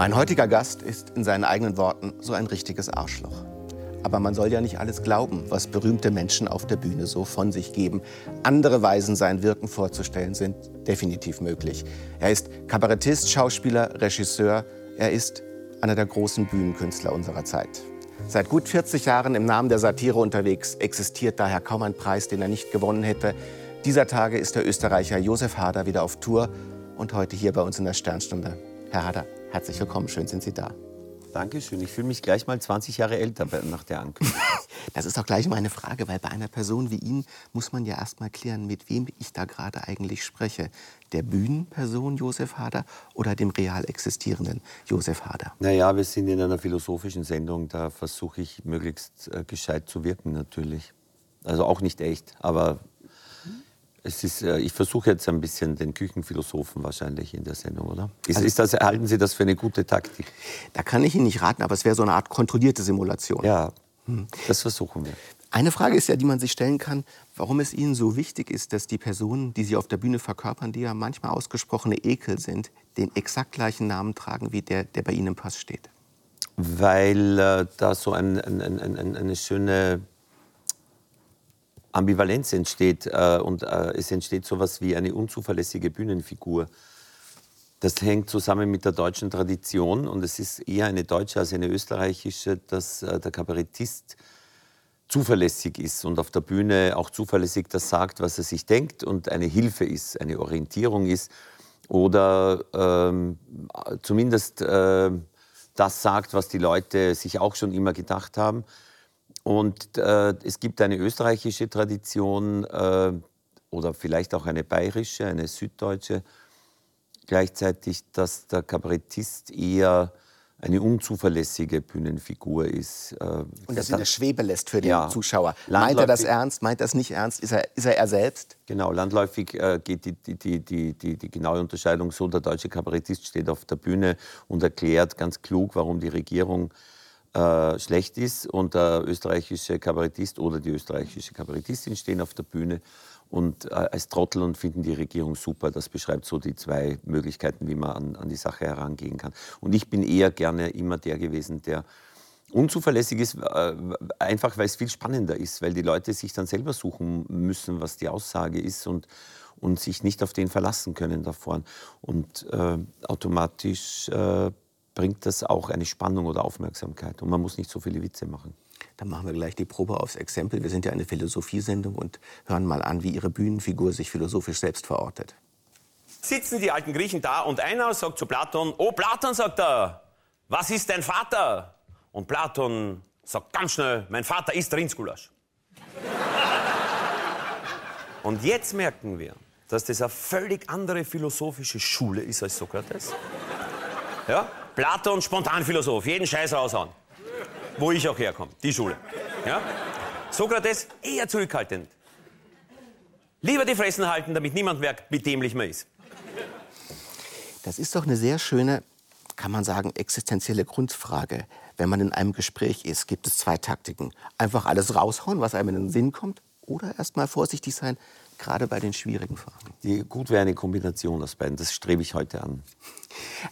Mein heutiger Gast ist in seinen eigenen Worten so ein richtiges Arschloch. Aber man soll ja nicht alles glauben, was berühmte Menschen auf der Bühne so von sich geben. Andere Weisen, sein Wirken vorzustellen, sind definitiv möglich. Er ist Kabarettist, Schauspieler, Regisseur. Er ist einer der großen Bühnenkünstler unserer Zeit. Seit gut 40 Jahren im Namen der Satire unterwegs, existiert daher kaum ein Preis, den er nicht gewonnen hätte. Dieser Tage ist der Österreicher Josef Hader wieder auf Tour und heute hier bei uns in der Sternstunde. Herr Hader, herzlich willkommen, schön sind Sie da. Dankeschön. Ich fühle mich gleich mal 20 Jahre älter nach der Ankündigung. Das ist auch gleich meine Frage, weil bei einer Person wie Ihnen muss man ja erst mal klären, mit wem ich da gerade eigentlich spreche. Der Bühnenperson Josef Hader oder dem real existierenden Josef Hader? Naja, wir sind in einer philosophischen Sendung, da versuche ich möglichst äh, gescheit zu wirken natürlich. Also auch nicht echt, aber es ist, äh, ich versuche jetzt ein bisschen den Küchenphilosophen wahrscheinlich in der Sendung, oder? Ist, also, ist das, halten Sie das für eine gute Taktik? Da kann ich Ihnen nicht raten, aber es wäre so eine Art kontrollierte Simulation. Ja, hm. das versuchen wir. Eine Frage ist ja, die man sich stellen kann, warum es Ihnen so wichtig ist, dass die Personen, die Sie auf der Bühne verkörpern, die ja manchmal ausgesprochene Ekel sind, den exakt gleichen Namen tragen wie der, der bei Ihnen im Pass steht. Weil äh, da so ein, ein, ein, eine schöne Ambivalenz entsteht äh, und äh, es entsteht so etwas wie eine unzuverlässige Bühnenfigur. Das hängt zusammen mit der deutschen Tradition und es ist eher eine deutsche als eine österreichische, dass äh, der Kabarettist zuverlässig ist und auf der Bühne auch zuverlässig das sagt, was er sich denkt und eine Hilfe ist, eine Orientierung ist oder ähm, zumindest äh, das sagt, was die Leute sich auch schon immer gedacht haben. Und äh, es gibt eine österreichische Tradition äh, oder vielleicht auch eine bayerische, eine süddeutsche, gleichzeitig, dass der Kabarettist eher eine unzuverlässige Bühnenfigur ist. Äh, und das in der Schwebe lässt für den ja, Zuschauer. Meint er das ernst? Meint er das nicht ernst? Ist er, ist er er selbst? Genau, landläufig äh, geht die, die, die, die, die genaue Unterscheidung so, der deutsche Kabarettist steht auf der Bühne und erklärt ganz klug, warum die Regierung äh, schlecht ist und der österreichische Kabarettist oder die österreichische Kabarettistin stehen auf der Bühne und äh, als Trottel und finden die Regierung super. Das beschreibt so die zwei Möglichkeiten, wie man an, an die Sache herangehen kann. Und ich bin eher gerne immer der gewesen, der unzuverlässig ist, äh, einfach weil es viel spannender ist, weil die Leute sich dann selber suchen müssen, was die Aussage ist und, und sich nicht auf den verlassen können davor. Und äh, automatisch äh, bringt das auch eine Spannung oder Aufmerksamkeit. Und man muss nicht so viele Witze machen. Dann machen wir gleich die Probe aufs Exempel. Wir sind ja eine Philosophiesendung und hören mal an, wie Ihre Bühnenfigur sich philosophisch selbst verortet. Sitzen die alten Griechen da und einer sagt zu Platon, oh Platon, sagt er, was ist dein Vater? Und Platon sagt ganz schnell, mein Vater ist Rindsgulasch. und jetzt merken wir, dass das eine völlig andere philosophische Schule ist als Sokrates. Ja? Platon, Spontanphilosoph, jeden Scheiß raushauen. Wo ich auch herkomme, die Schule. Ja? Sokrates eher zurückhaltend. Lieber die Fressen halten, damit niemand merkt, wie dämlich man ist. Das ist doch eine sehr schöne, kann man sagen, existenzielle Grundfrage. Wenn man in einem Gespräch ist, gibt es zwei Taktiken. Einfach alles raushauen, was einem in den Sinn kommt, oder erst mal vorsichtig sein, gerade bei den schwierigen Fragen. Die, gut wäre eine Kombination aus beiden. Das strebe ich heute an.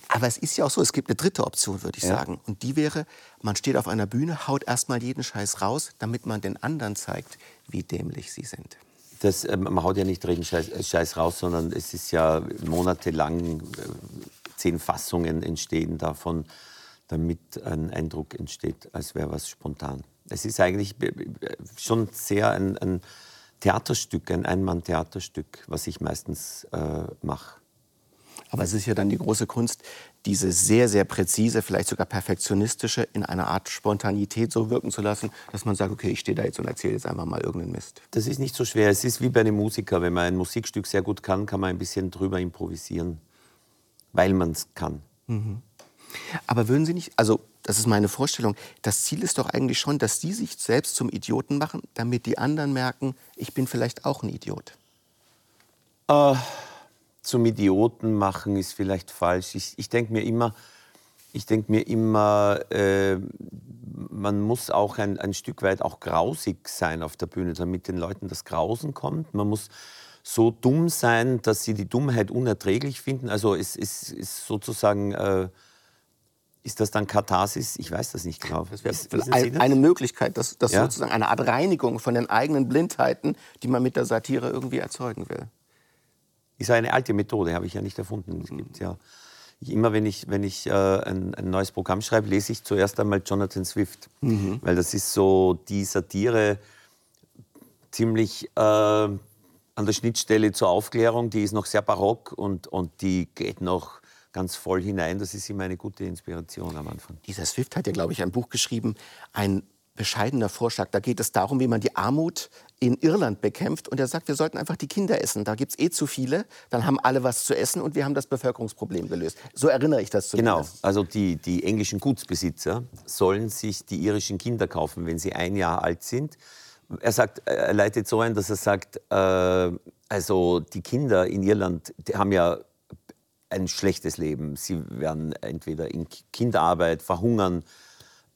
Aber es ist ja auch so, es gibt eine dritte Option, würde ich ja. sagen. Und die wäre, man steht auf einer Bühne, haut erstmal jeden Scheiß raus, damit man den anderen zeigt, wie dämlich sie sind. Das, äh, man haut ja nicht jeden Scheiß, äh, Scheiß, raus, sondern es ist ja monatelang, äh, zehn Fassungen entstehen davon, damit ein Eindruck entsteht, als wäre was spontan. Es ist eigentlich schon sehr ein, ein Theaterstück, ein Einmann-Theaterstück, was ich meistens äh, mache. Aber es ist ja dann die große Kunst, diese sehr, sehr präzise, vielleicht sogar perfektionistische in einer Art Spontanität so wirken zu lassen, dass man sagt, okay, ich stehe da jetzt und erzähle jetzt einfach mal irgendeinen Mist. Das ist nicht so schwer. Es ist wie bei einem Musiker. Wenn man ein Musikstück sehr gut kann, kann man ein bisschen drüber improvisieren, weil man es kann. Mhm. Aber würden Sie nicht, also das ist meine Vorstellung, das Ziel ist doch eigentlich schon, dass Sie sich selbst zum Idioten machen, damit die anderen merken, ich bin vielleicht auch ein Idiot. Äh, zum Idioten machen ist vielleicht falsch. Ich, ich denke mir immer, ich denke mir immer, äh, man muss auch ein, ein Stück weit auch grausig sein auf der Bühne, damit den Leuten das Grausen kommt. Man muss so dumm sein, dass sie die Dummheit unerträglich finden. Also es, es ist sozusagen äh, ist das dann Katharsis? Ich weiß das nicht genau. Das wäre ein, eine Möglichkeit, dass, dass ja? sozusagen eine Art Reinigung von den eigenen Blindheiten, die man mit der Satire irgendwie erzeugen will. Ist eine alte Methode, habe ich ja nicht erfunden. Es gibt ja immer, wenn ich, wenn ich äh, ein, ein, neues Programm schreibe, lese ich zuerst einmal Jonathan Swift, mhm. weil das ist so die Satire ziemlich äh, an der Schnittstelle zur Aufklärung. Die ist noch sehr barock und, und die geht noch ganz voll hinein. Das ist immer eine gute Inspiration am Anfang. Dieser Swift hat ja, glaube ich, ein Buch geschrieben, ein bescheidener Vorschlag. Da geht es darum, wie man die Armut in Irland bekämpft. Und er sagt, wir sollten einfach die Kinder essen. Da gibt es eh zu viele. Dann haben alle was zu essen und wir haben das Bevölkerungsproblem gelöst. So erinnere ich das zumindest. Genau. Also die, die englischen Gutsbesitzer sollen sich die irischen Kinder kaufen, wenn sie ein Jahr alt sind. Er sagt, er leitet so ein, dass er sagt, äh, also die Kinder in Irland die haben ja ein schlechtes Leben. Sie werden entweder in Kinderarbeit verhungern,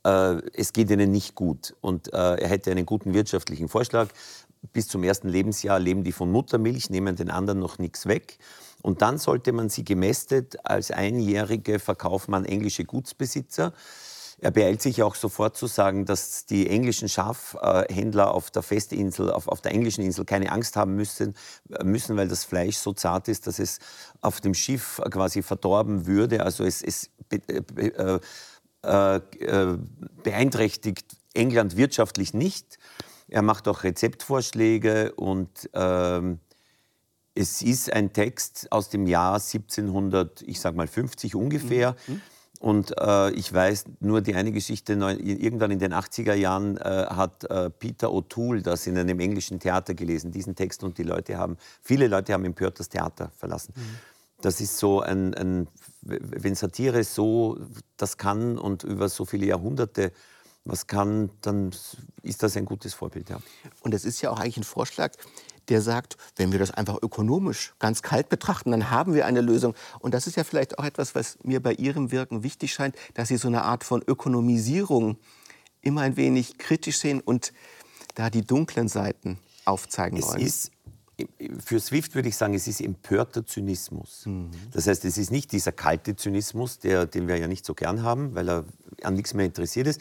äh, es geht ihnen nicht gut. Und äh, er hätte einen guten wirtschaftlichen Vorschlag. Bis zum ersten Lebensjahr leben die von Muttermilch, nehmen den anderen noch nichts weg. Und dann sollte man sie gemästet als Einjährige verkaufen an englische Gutsbesitzer. Er beeilt sich auch sofort zu sagen, dass die englischen Schafhändler auf der Festinsel, auf, auf der englischen Insel keine Angst haben müssen, müssen, weil das Fleisch so zart ist, dass es auf dem Schiff quasi verdorben würde. Also es, es äh, äh, äh, beeinträchtigt England wirtschaftlich nicht. Er macht auch Rezeptvorschläge und ähm, es ist ein Text aus dem Jahr 1700, ich sag mal 50 ungefähr. Mhm. Und äh, ich weiß nur die eine Geschichte, irgendwann in den 80er Jahren äh, hat äh, Peter O'Toole das in einem englischen Theater gelesen, diesen Text, und die Leute haben, viele Leute haben empört das Theater verlassen. Mhm. Das ist so ein, ein, wenn Satire so das kann und über so viele Jahrhunderte was kann, dann ist das ein gutes Vorbild. Ja. Und es ist ja auch eigentlich ein Vorschlag, der sagt, wenn wir das einfach ökonomisch ganz kalt betrachten, dann haben wir eine Lösung. Und das ist ja vielleicht auch etwas, was mir bei Ihrem Wirken wichtig scheint, dass Sie so eine Art von Ökonomisierung immer ein wenig kritisch sehen und da die dunklen Seiten aufzeigen es wollen. Ist, für Swift würde ich sagen, es ist empörter Zynismus. Mhm. Das heißt, es ist nicht dieser kalte Zynismus, der, den wir ja nicht so gern haben, weil er an nichts mehr interessiert ist.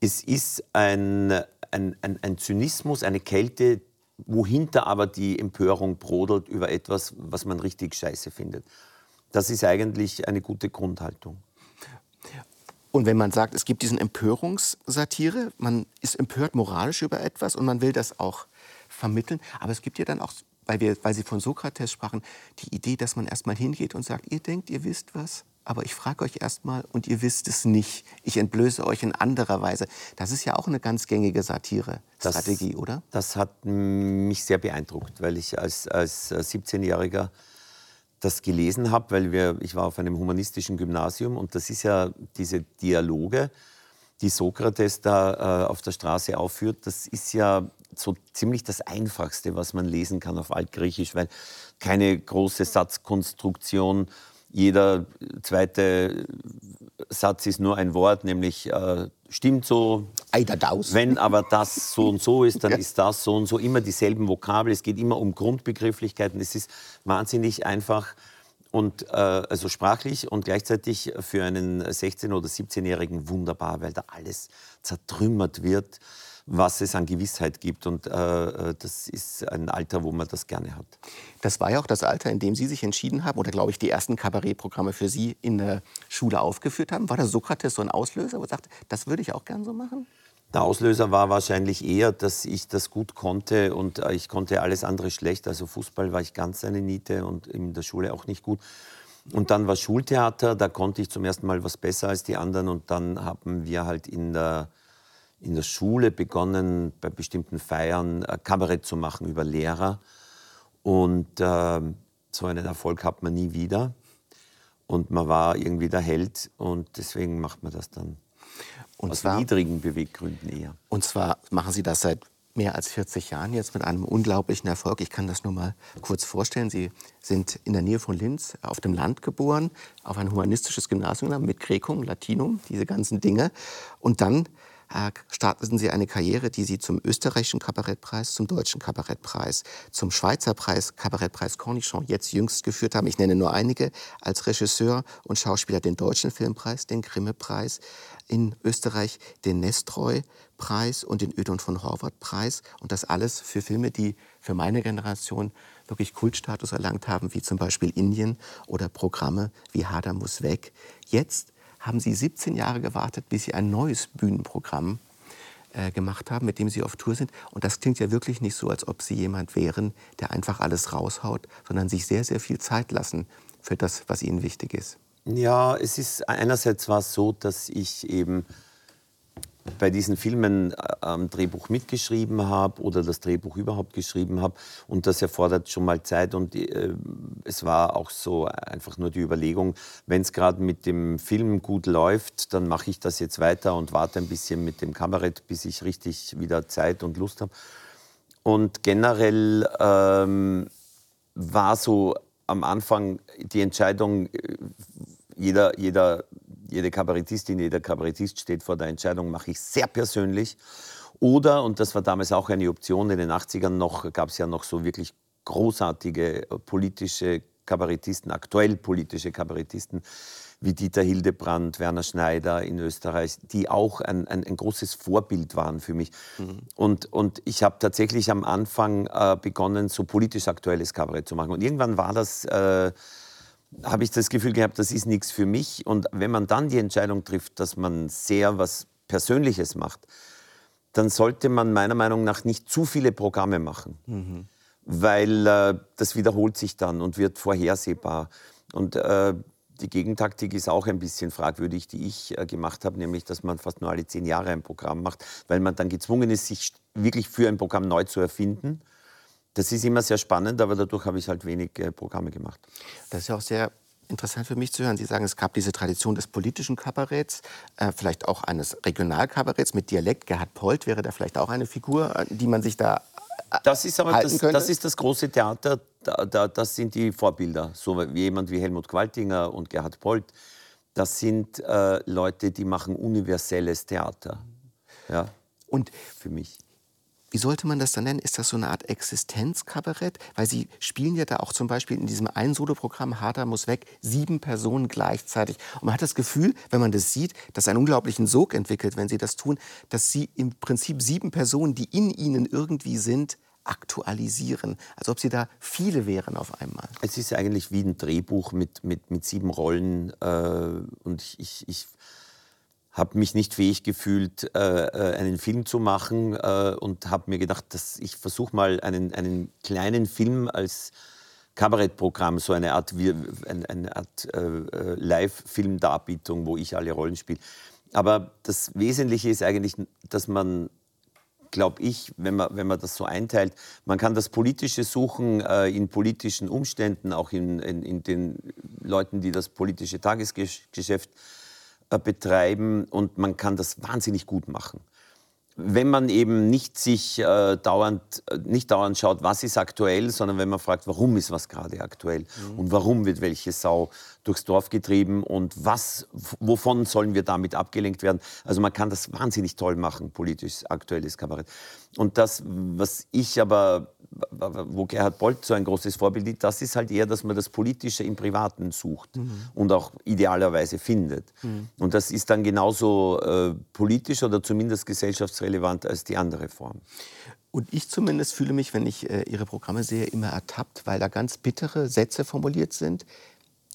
Es ist ein, ein, ein, ein Zynismus, eine Kälte, wohinter aber die Empörung brodelt über etwas, was man richtig scheiße findet. Das ist eigentlich eine gute Grundhaltung. Und wenn man sagt, es gibt diesen Empörungssatire, man ist empört moralisch über etwas und man will das auch vermitteln, aber es gibt ja dann auch, weil, wir, weil Sie von Sokrates sprachen, die Idee, dass man erst mal hingeht und sagt, ihr denkt, ihr wisst was, aber ich frage euch erst mal und ihr wisst es nicht. Ich entblöße euch in anderer Weise. Das ist ja auch eine ganz gängige Satire-Strategie, oder? Das hat mich sehr beeindruckt, weil ich als, als 17-Jähriger äh, das gelesen habe, weil wir, ich war auf einem humanistischen Gymnasium und das ist ja diese Dialoge, die Sokrates da äh, auf der Straße aufführt, das ist ja so ziemlich das Einfachste, was man lesen kann auf Altgriechisch, weil keine große Satzkonstruktion, jeder zweite Satz ist nur ein Wort, nämlich äh, stimmt so. Wenn aber das so und so ist, dann ja. ist das so und so. Immer dieselben Vokabeln. Es geht immer um Grundbegrifflichkeiten. Es ist wahnsinnig einfach und äh, also sprachlich und gleichzeitig für einen 16- oder 17-Jährigen wunderbar, weil da alles zertrümmert wird was es an Gewissheit gibt. Und äh, äh, das ist ein Alter, wo man das gerne hat. Das war ja auch das Alter, in dem Sie sich entschieden haben, oder glaube ich, die ersten Kabarettprogramme für Sie in der Schule aufgeführt haben. War der Sokrates so ein Auslöser, wo er sagte, das würde ich auch gerne so machen? Der Auslöser war wahrscheinlich eher, dass ich das gut konnte und äh, ich konnte alles andere schlecht. Also Fußball war ich ganz eine Niete und in der Schule auch nicht gut. Und dann war Schultheater, da konnte ich zum ersten Mal was besser als die anderen und dann haben wir halt in der in der Schule begonnen, bei bestimmten Feiern äh, Kabarett zu machen über Lehrer. Und äh, so einen Erfolg hat man nie wieder. Und man war irgendwie der Held und deswegen macht man das dann. Und aus zwar, niedrigen Beweggründen eher. Und zwar machen Sie das seit mehr als 40 Jahren jetzt mit einem unglaublichen Erfolg. Ich kann das nur mal kurz vorstellen. Sie sind in der Nähe von Linz auf dem Land geboren, auf ein humanistisches Gymnasium mit Gräkum, Latinum, diese ganzen Dinge. Und dann starteten Sie eine Karriere, die Sie zum österreichischen Kabarettpreis, zum deutschen Kabarettpreis, zum Schweizer Preis, Kabarettpreis Cornichon jetzt jüngst geführt haben. Ich nenne nur einige. Als Regisseur und Schauspieler den Deutschen Filmpreis, den Grimme-Preis, in Österreich den Nestroy-Preis und den Ödon von Horvath-Preis. Und das alles für Filme, die für meine Generation wirklich Kultstatus erlangt haben, wie zum Beispiel Indien oder Programme wie Hader muss weg. Jetzt haben Sie 17 Jahre gewartet, bis Sie ein neues Bühnenprogramm äh, gemacht haben, mit dem Sie auf Tour sind. Und das klingt ja wirklich nicht so, als ob Sie jemand wären, der einfach alles raushaut, sondern sich sehr, sehr viel Zeit lassen für das, was Ihnen wichtig ist. Ja, es ist einerseits war es so, dass ich eben bei diesen Filmen äh, am Drehbuch mitgeschrieben habe oder das Drehbuch überhaupt geschrieben habe. Und das erfordert schon mal Zeit. Und äh, es war auch so einfach nur die Überlegung, wenn es gerade mit dem Film gut läuft, dann mache ich das jetzt weiter und warte ein bisschen mit dem Kabarett, bis ich richtig wieder Zeit und Lust habe. Und generell ähm, war so am Anfang die Entscheidung, äh, jeder, jeder jede Kabarettistin, jeder Kabarettist steht vor der Entscheidung, mache ich sehr persönlich. Oder, und das war damals auch eine Option, in den 80ern noch, gab es ja noch so wirklich großartige äh, politische Kabarettisten, aktuell politische Kabarettisten, wie Dieter Hildebrand, Werner Schneider in Österreich, die auch ein, ein, ein großes Vorbild waren für mich. Mhm. Und, und ich habe tatsächlich am Anfang äh, begonnen, so politisch aktuelles Kabarett zu machen. Und irgendwann war das... Äh, habe ich das Gefühl gehabt, das ist nichts für mich. Und wenn man dann die Entscheidung trifft, dass man sehr was Persönliches macht, dann sollte man meiner Meinung nach nicht zu viele Programme machen. Mhm. Weil äh, das wiederholt sich dann und wird vorhersehbar. Und äh, die Gegentaktik ist auch ein bisschen fragwürdig, die ich äh, gemacht habe, nämlich dass man fast nur alle zehn Jahre ein Programm macht, weil man dann gezwungen ist, sich wirklich für ein Programm neu zu erfinden. Das ist immer sehr spannend, aber dadurch habe ich halt wenig äh, Programme gemacht. Das ist ja auch sehr interessant für mich zu hören. Sie sagen, es gab diese Tradition des politischen Kabaretts, äh, vielleicht auch eines Regionalkabaretts mit Dialekt. Gerhard Polt wäre da vielleicht auch eine Figur, äh, die man sich da äh, das ist aber das, das, ist das große Theater, da, da, das sind die Vorbilder. So wie jemand wie Helmut Qualtinger und Gerhard Polt, das sind äh, Leute, die machen universelles Theater. Ja, und für mich wie sollte man das dann nennen? Ist das so eine Art Existenzkabarett? Weil Sie spielen ja da auch zum Beispiel in diesem einen Soloprogramm Harder muss weg sieben Personen gleichzeitig. Und man hat das Gefühl, wenn man das sieht, dass einen unglaublichen Sog entwickelt, wenn Sie das tun, dass Sie im Prinzip sieben Personen, die in Ihnen irgendwie sind, aktualisieren, als ob sie da viele wären auf einmal. Es ist eigentlich wie ein Drehbuch mit, mit, mit sieben Rollen äh, und ich, ich habe mich nicht fähig gefühlt, äh, äh, einen Film zu machen äh, und habe mir gedacht, dass ich versuche mal einen, einen kleinen Film als Kabarettprogramm, so eine Art, eine, eine Art äh, äh, Live-Film-Darbietung, wo ich alle Rollen spiele. Aber das Wesentliche ist eigentlich, dass man, glaube ich, wenn man, wenn man das so einteilt, man kann das Politische suchen äh, in politischen Umständen, auch in, in, in den Leuten, die das politische Tagesgeschäft betreiben und man kann das wahnsinnig gut machen. Wenn man eben nicht sich äh, dauernd, äh, nicht dauernd schaut, was ist aktuell, sondern wenn man fragt, warum ist was gerade aktuell mhm. und warum wird welche Sau durchs Dorf getrieben und was, wovon sollen wir damit abgelenkt werden. Also man kann das wahnsinnig toll machen, politisch aktuelles Kabarett. Und das, was ich aber wo Gerhard Bolt so ein großes Vorbild ist, das ist halt eher, dass man das Politische im Privaten sucht mhm. und auch idealerweise findet. Mhm. Und das ist dann genauso äh, politisch oder zumindest gesellschaftsrelevant als die andere Form. Und ich zumindest fühle mich, wenn ich äh, Ihre Programme sehe, immer ertappt, weil da ganz bittere Sätze formuliert sind,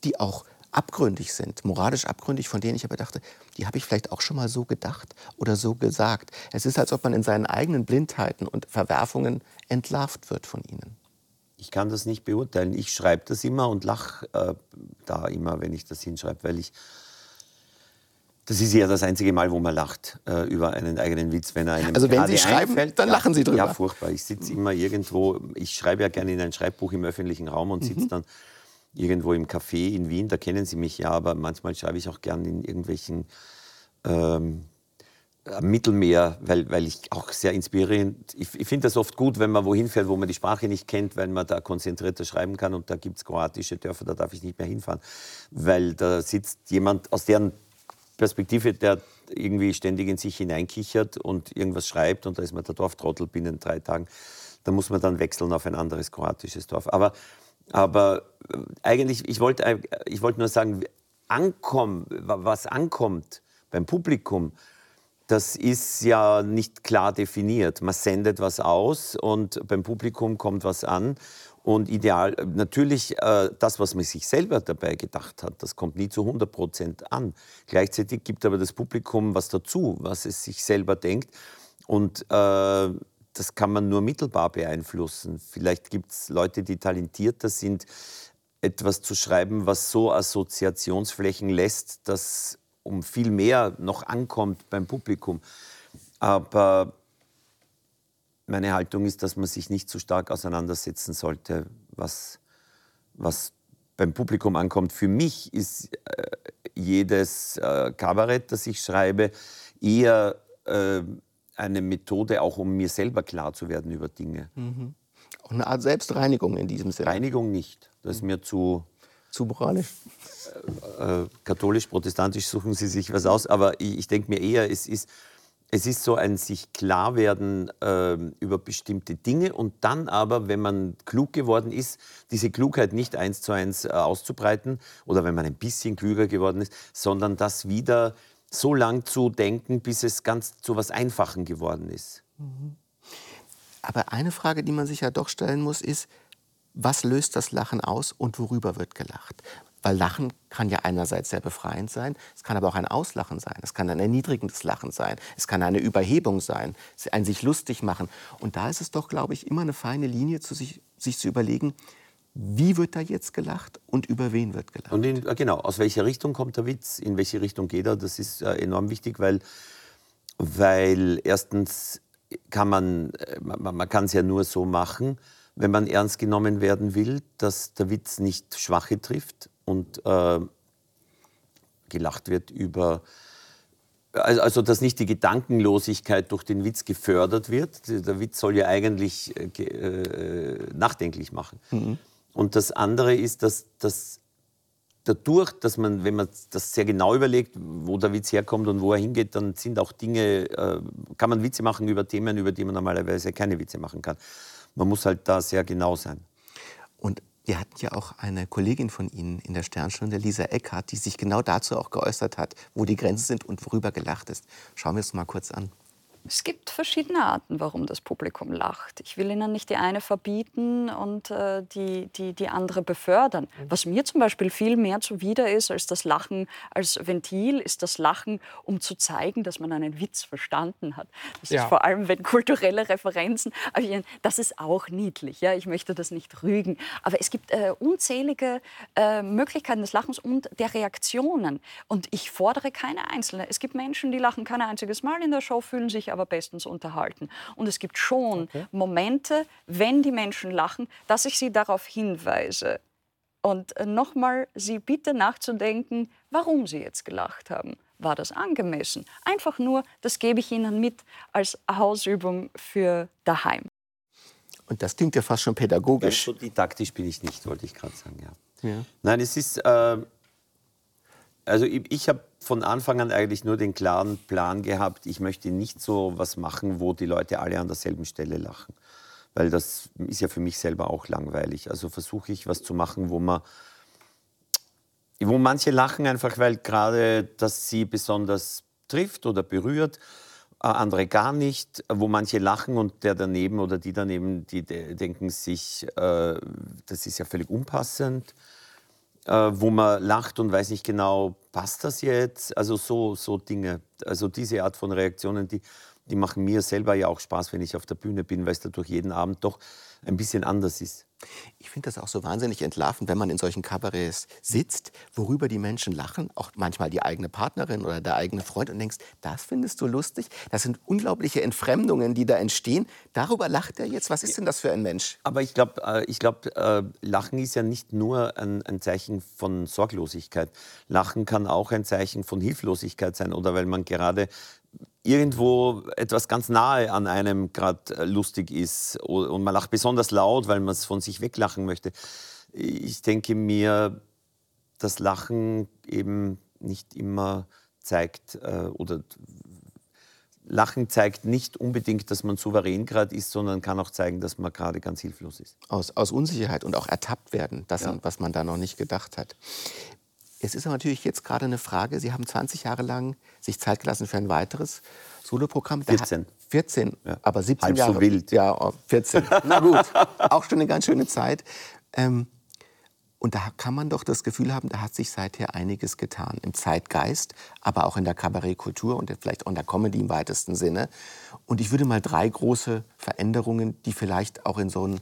die auch abgründig sind, moralisch abgründig, von denen ich aber dachte, die habe ich vielleicht auch schon mal so gedacht oder so gesagt. Es ist, als ob man in seinen eigenen Blindheiten und Verwerfungen entlarvt wird von ihnen. Ich kann das nicht beurteilen. Ich schreibe das immer und lache äh, da immer, wenn ich das hinschreibe, weil ich das ist ja das einzige Mal, wo man lacht äh, über einen eigenen Witz, wenn er einem Also wenn Sie schreiben, einfällt, dann lachen Sie drüber. Ja, furchtbar. Ich sitze immer irgendwo, ich schreibe ja gerne in ein Schreibbuch im öffentlichen Raum und sitze mhm. dann irgendwo im Café in Wien, da kennen Sie mich ja, aber manchmal schreibe ich auch gern in irgendwelchen ähm, Mittelmeer, weil, weil ich auch sehr inspirierend, ich, ich finde das oft gut, wenn man wohin fährt, wo man die Sprache nicht kennt, weil man da konzentrierter schreiben kann und da gibt es kroatische Dörfer, da darf ich nicht mehr hinfahren, weil da sitzt jemand, aus deren Perspektive, der irgendwie ständig in sich hineinkichert und irgendwas schreibt und da ist man der Dorftrottel binnen drei Tagen. Da muss man dann wechseln auf ein anderes kroatisches Dorf. Aber, aber äh, eigentlich, ich wollte ich wollt nur sagen, ankommen, was ankommt beim Publikum, das ist ja nicht klar definiert. Man sendet was aus und beim Publikum kommt was an. Und ideal, natürlich, äh, das, was man sich selber dabei gedacht hat, das kommt nie zu 100 Prozent an. Gleichzeitig gibt aber das Publikum was dazu, was es sich selber denkt. Und äh, das kann man nur mittelbar beeinflussen. Vielleicht gibt es Leute, die talentierter sind, etwas zu schreiben, was so Assoziationsflächen lässt, dass um viel mehr noch ankommt beim Publikum. Aber meine Haltung ist, dass man sich nicht zu stark auseinandersetzen sollte, was, was beim Publikum ankommt. Für mich ist äh, jedes äh, Kabarett, das ich schreibe, eher äh, eine Methode, auch um mir selber klar zu werden über Dinge. Mhm. Auch eine Art Selbstreinigung in diesem Sinne. Reinigung nicht. Das ist mir zu. Zu moralisch? Äh, äh, katholisch, protestantisch suchen Sie sich was aus. Aber ich, ich denke mir eher, es ist es ist so ein sich klar werden äh, über bestimmte Dinge und dann aber, wenn man klug geworden ist, diese Klugheit nicht eins zu eins äh, auszubreiten oder wenn man ein bisschen klüger geworden ist, sondern das wieder so lang zu denken, bis es ganz zu was Einfachen geworden ist. Mhm. Aber eine Frage, die man sich ja doch stellen muss, ist, was löst das Lachen aus und worüber wird gelacht? Weil Lachen kann ja einerseits sehr befreiend sein, es kann aber auch ein Auslachen sein, es kann ein erniedrigendes Lachen sein, es kann eine Überhebung sein, ein sich lustig machen. Und da ist es doch, glaube ich, immer eine feine Linie, zu sich, sich zu überlegen, wie wird da jetzt gelacht und über wen wird gelacht? Und in, genau, aus welcher Richtung kommt der Witz, in welche Richtung geht er, das ist äh, enorm wichtig, weil, weil erstens kann man, äh, man, man kann es ja nur so machen, wenn man ernst genommen werden will, dass der Witz nicht Schwache trifft und äh, gelacht wird über, also, also, dass nicht die Gedankenlosigkeit durch den Witz gefördert wird. Der Witz soll ja eigentlich äh, äh, nachdenklich machen. Mhm. Und das andere ist, dass, dass dadurch, dass man, wenn man das sehr genau überlegt, wo der Witz herkommt und wo er hingeht, dann sind auch Dinge, äh, kann man Witze machen über Themen, über die man normalerweise keine Witze machen kann. Man muss halt da sehr genau sein. Und wir hatten ja auch eine Kollegin von Ihnen in der Sternstunde, Lisa Eckhardt, die sich genau dazu auch geäußert hat, wo die Grenzen sind und worüber gelacht ist. Schauen wir es mal kurz an. Es gibt verschiedene Arten, warum das Publikum lacht. Ich will Ihnen nicht die eine verbieten und äh, die, die, die andere befördern. Mhm. Was mir zum Beispiel viel mehr zuwider ist als das Lachen als Ventil, ist das Lachen, um zu zeigen, dass man einen Witz verstanden hat. Das ja. ist vor allem, wenn kulturelle Referenzen, das ist auch niedlich. Ja? Ich möchte das nicht rügen. Aber es gibt äh, unzählige äh, Möglichkeiten des Lachens und der Reaktionen. Und ich fordere keine einzelne. Es gibt Menschen, die lachen kein einziges Mal in der Show, fühlen sich aber bestens unterhalten. Und es gibt schon okay. Momente, wenn die Menschen lachen, dass ich sie darauf hinweise. Und äh, nochmal sie bitte nachzudenken, warum sie jetzt gelacht haben. War das angemessen? Einfach nur, das gebe ich Ihnen mit als Hausübung für daheim. Und das klingt ja fast schon pädagogisch. Ganz so didaktisch bin ich nicht, wollte ich gerade sagen. Ja. ja. Nein, es ist, äh, also ich, ich habe von Anfang an eigentlich nur den klaren Plan gehabt, ich möchte nicht so was machen, wo die Leute alle an derselben Stelle lachen. Weil das ist ja für mich selber auch langweilig. Also versuche ich was zu machen, wo man wo manche lachen einfach, weil gerade das sie besonders trifft oder berührt, äh, andere gar nicht, wo manche lachen und der daneben oder die daneben, die denken sich, äh, das ist ja völlig unpassend äh, wo man lacht und weiß nicht genau, passt das jetzt? Also so, so Dinge, also diese Art von Reaktionen, die, die machen mir selber ja auch Spaß, wenn ich auf der Bühne bin, weil es dadurch jeden Abend doch ein bisschen anders ist. Ich finde das auch so wahnsinnig entlarvend, wenn man in solchen Kabarets sitzt, worüber die Menschen lachen, auch manchmal die eigene Partnerin oder der eigene Freund und denkst, das findest du lustig. Das sind unglaubliche Entfremdungen, die da entstehen. Darüber lacht er jetzt. Was ist denn das für ein Mensch? Aber ich glaube, äh, ich glaub, äh, Lachen ist ja nicht nur ein, ein Zeichen von Sorglosigkeit. Lachen kann auch ein Zeichen von Hilflosigkeit sein oder weil man gerade irgendwo etwas ganz nahe an einem gerade äh, lustig ist und man lacht besonders laut, weil man es von sich weglachen möchte. Ich denke mir, dass Lachen eben nicht immer zeigt äh, oder Lachen zeigt nicht unbedingt, dass man souverän gerade ist, sondern kann auch zeigen, dass man gerade ganz hilflos ist. Aus, aus Unsicherheit und auch ertappt werden, das, Ja. was man da noch nicht gedacht hat. Es ist aber natürlich jetzt gerade eine Frage, Sie haben 20 Jahre lang sich Zeit gelassen für ein weiteres Soloprogramm. Da hat- 14. 14, Ja. aber 17 Halb so Jahre. wild. Ja, oh, 14. Na gut, auch schon eine ganz schöne Zeit. Ähm, und da kann man doch das Gefühl haben, da hat sich seither einiges getan. Im Zeitgeist, aber auch in der Kabarettkultur und vielleicht auch in der Comedy im weitesten Sinne. Und ich würde mal drei große Veränderungen, die vielleicht auch in so einen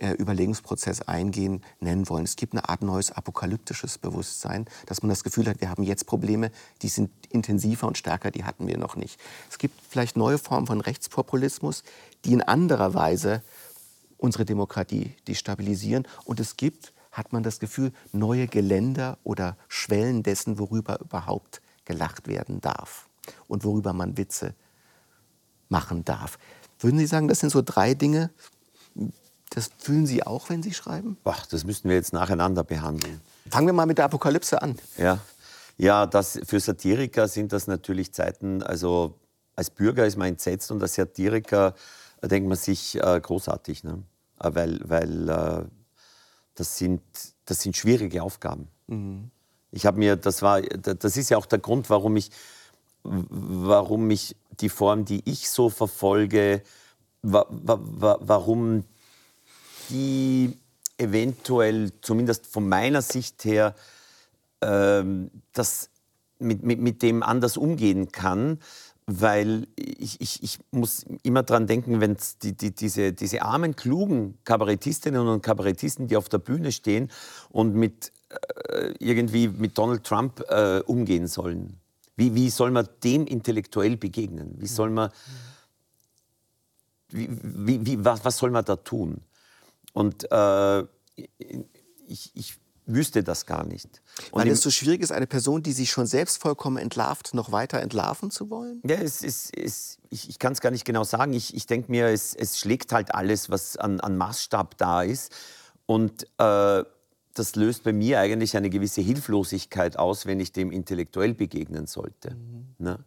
äh, Überlegungsprozess eingehen, nennen wollen. Es gibt eine Art neues apokalyptisches Bewusstsein, dass man das Gefühl hat, wir haben jetzt Probleme, die sind intensiver und stärker, die hatten wir noch nicht. Es gibt vielleicht neue Formen von Rechtspopulismus, die in anderer Weise unsere Demokratie destabilisieren. Und es gibt, hat man das Gefühl, neue Geländer oder Schwellen dessen, worüber überhaupt gelacht werden darf und worüber man Witze machen darf. Würden Sie sagen, das sind so drei Dinge, das fühlen Sie auch, wenn Sie schreiben? Boah, das müssten wir jetzt nacheinander behandeln. Fangen wir mal mit der Apokalypse an. Ja, ja das, für Satiriker sind das natürlich Zeiten, also als Bürger ist man entsetzt und als Satiriker äh, denkt man sich äh, großartig, ne? Äh, weil, weil äh, das, sind, das sind schwierige Aufgaben. Ich habe mir, das war, das ist ja auch der Grund, warum ich, warum ich die Form, die ich so verfolge, wa, wa, warum die eventuell, zumindest von meiner Sicht her, ähm, das mit, mit, mit dem anders umgehen kann, weil ich, ich, ich muss immer dran denken, wenn die, die, diese, diese armen, klugen Kabarettistinnen und Kabarettisten, die auf der Bühne stehen und mit äh, irgendwie mit Donald Trump äh, umgehen sollen. Wie, wie soll man dem intellektuell begegnen? Wie soll man, wie, wie, wie, was, was soll man da tun? Und äh, ich, ich wüsste das gar nicht. Und Weil es so schwierig ist, eine Person, die sich schon selbst vollkommen entlarvt, noch weiter entlarven zu wollen? Ja, es, es, es, ich, ich kann es gar nicht genau sagen. Ich, ich denke mir, es, es schlägt halt alles, was an, an Maßstab da ist. Und äh, das löst bei mir eigentlich eine gewisse Hilflosigkeit aus, wenn ich dem intellektuell begegnen sollte. Ne?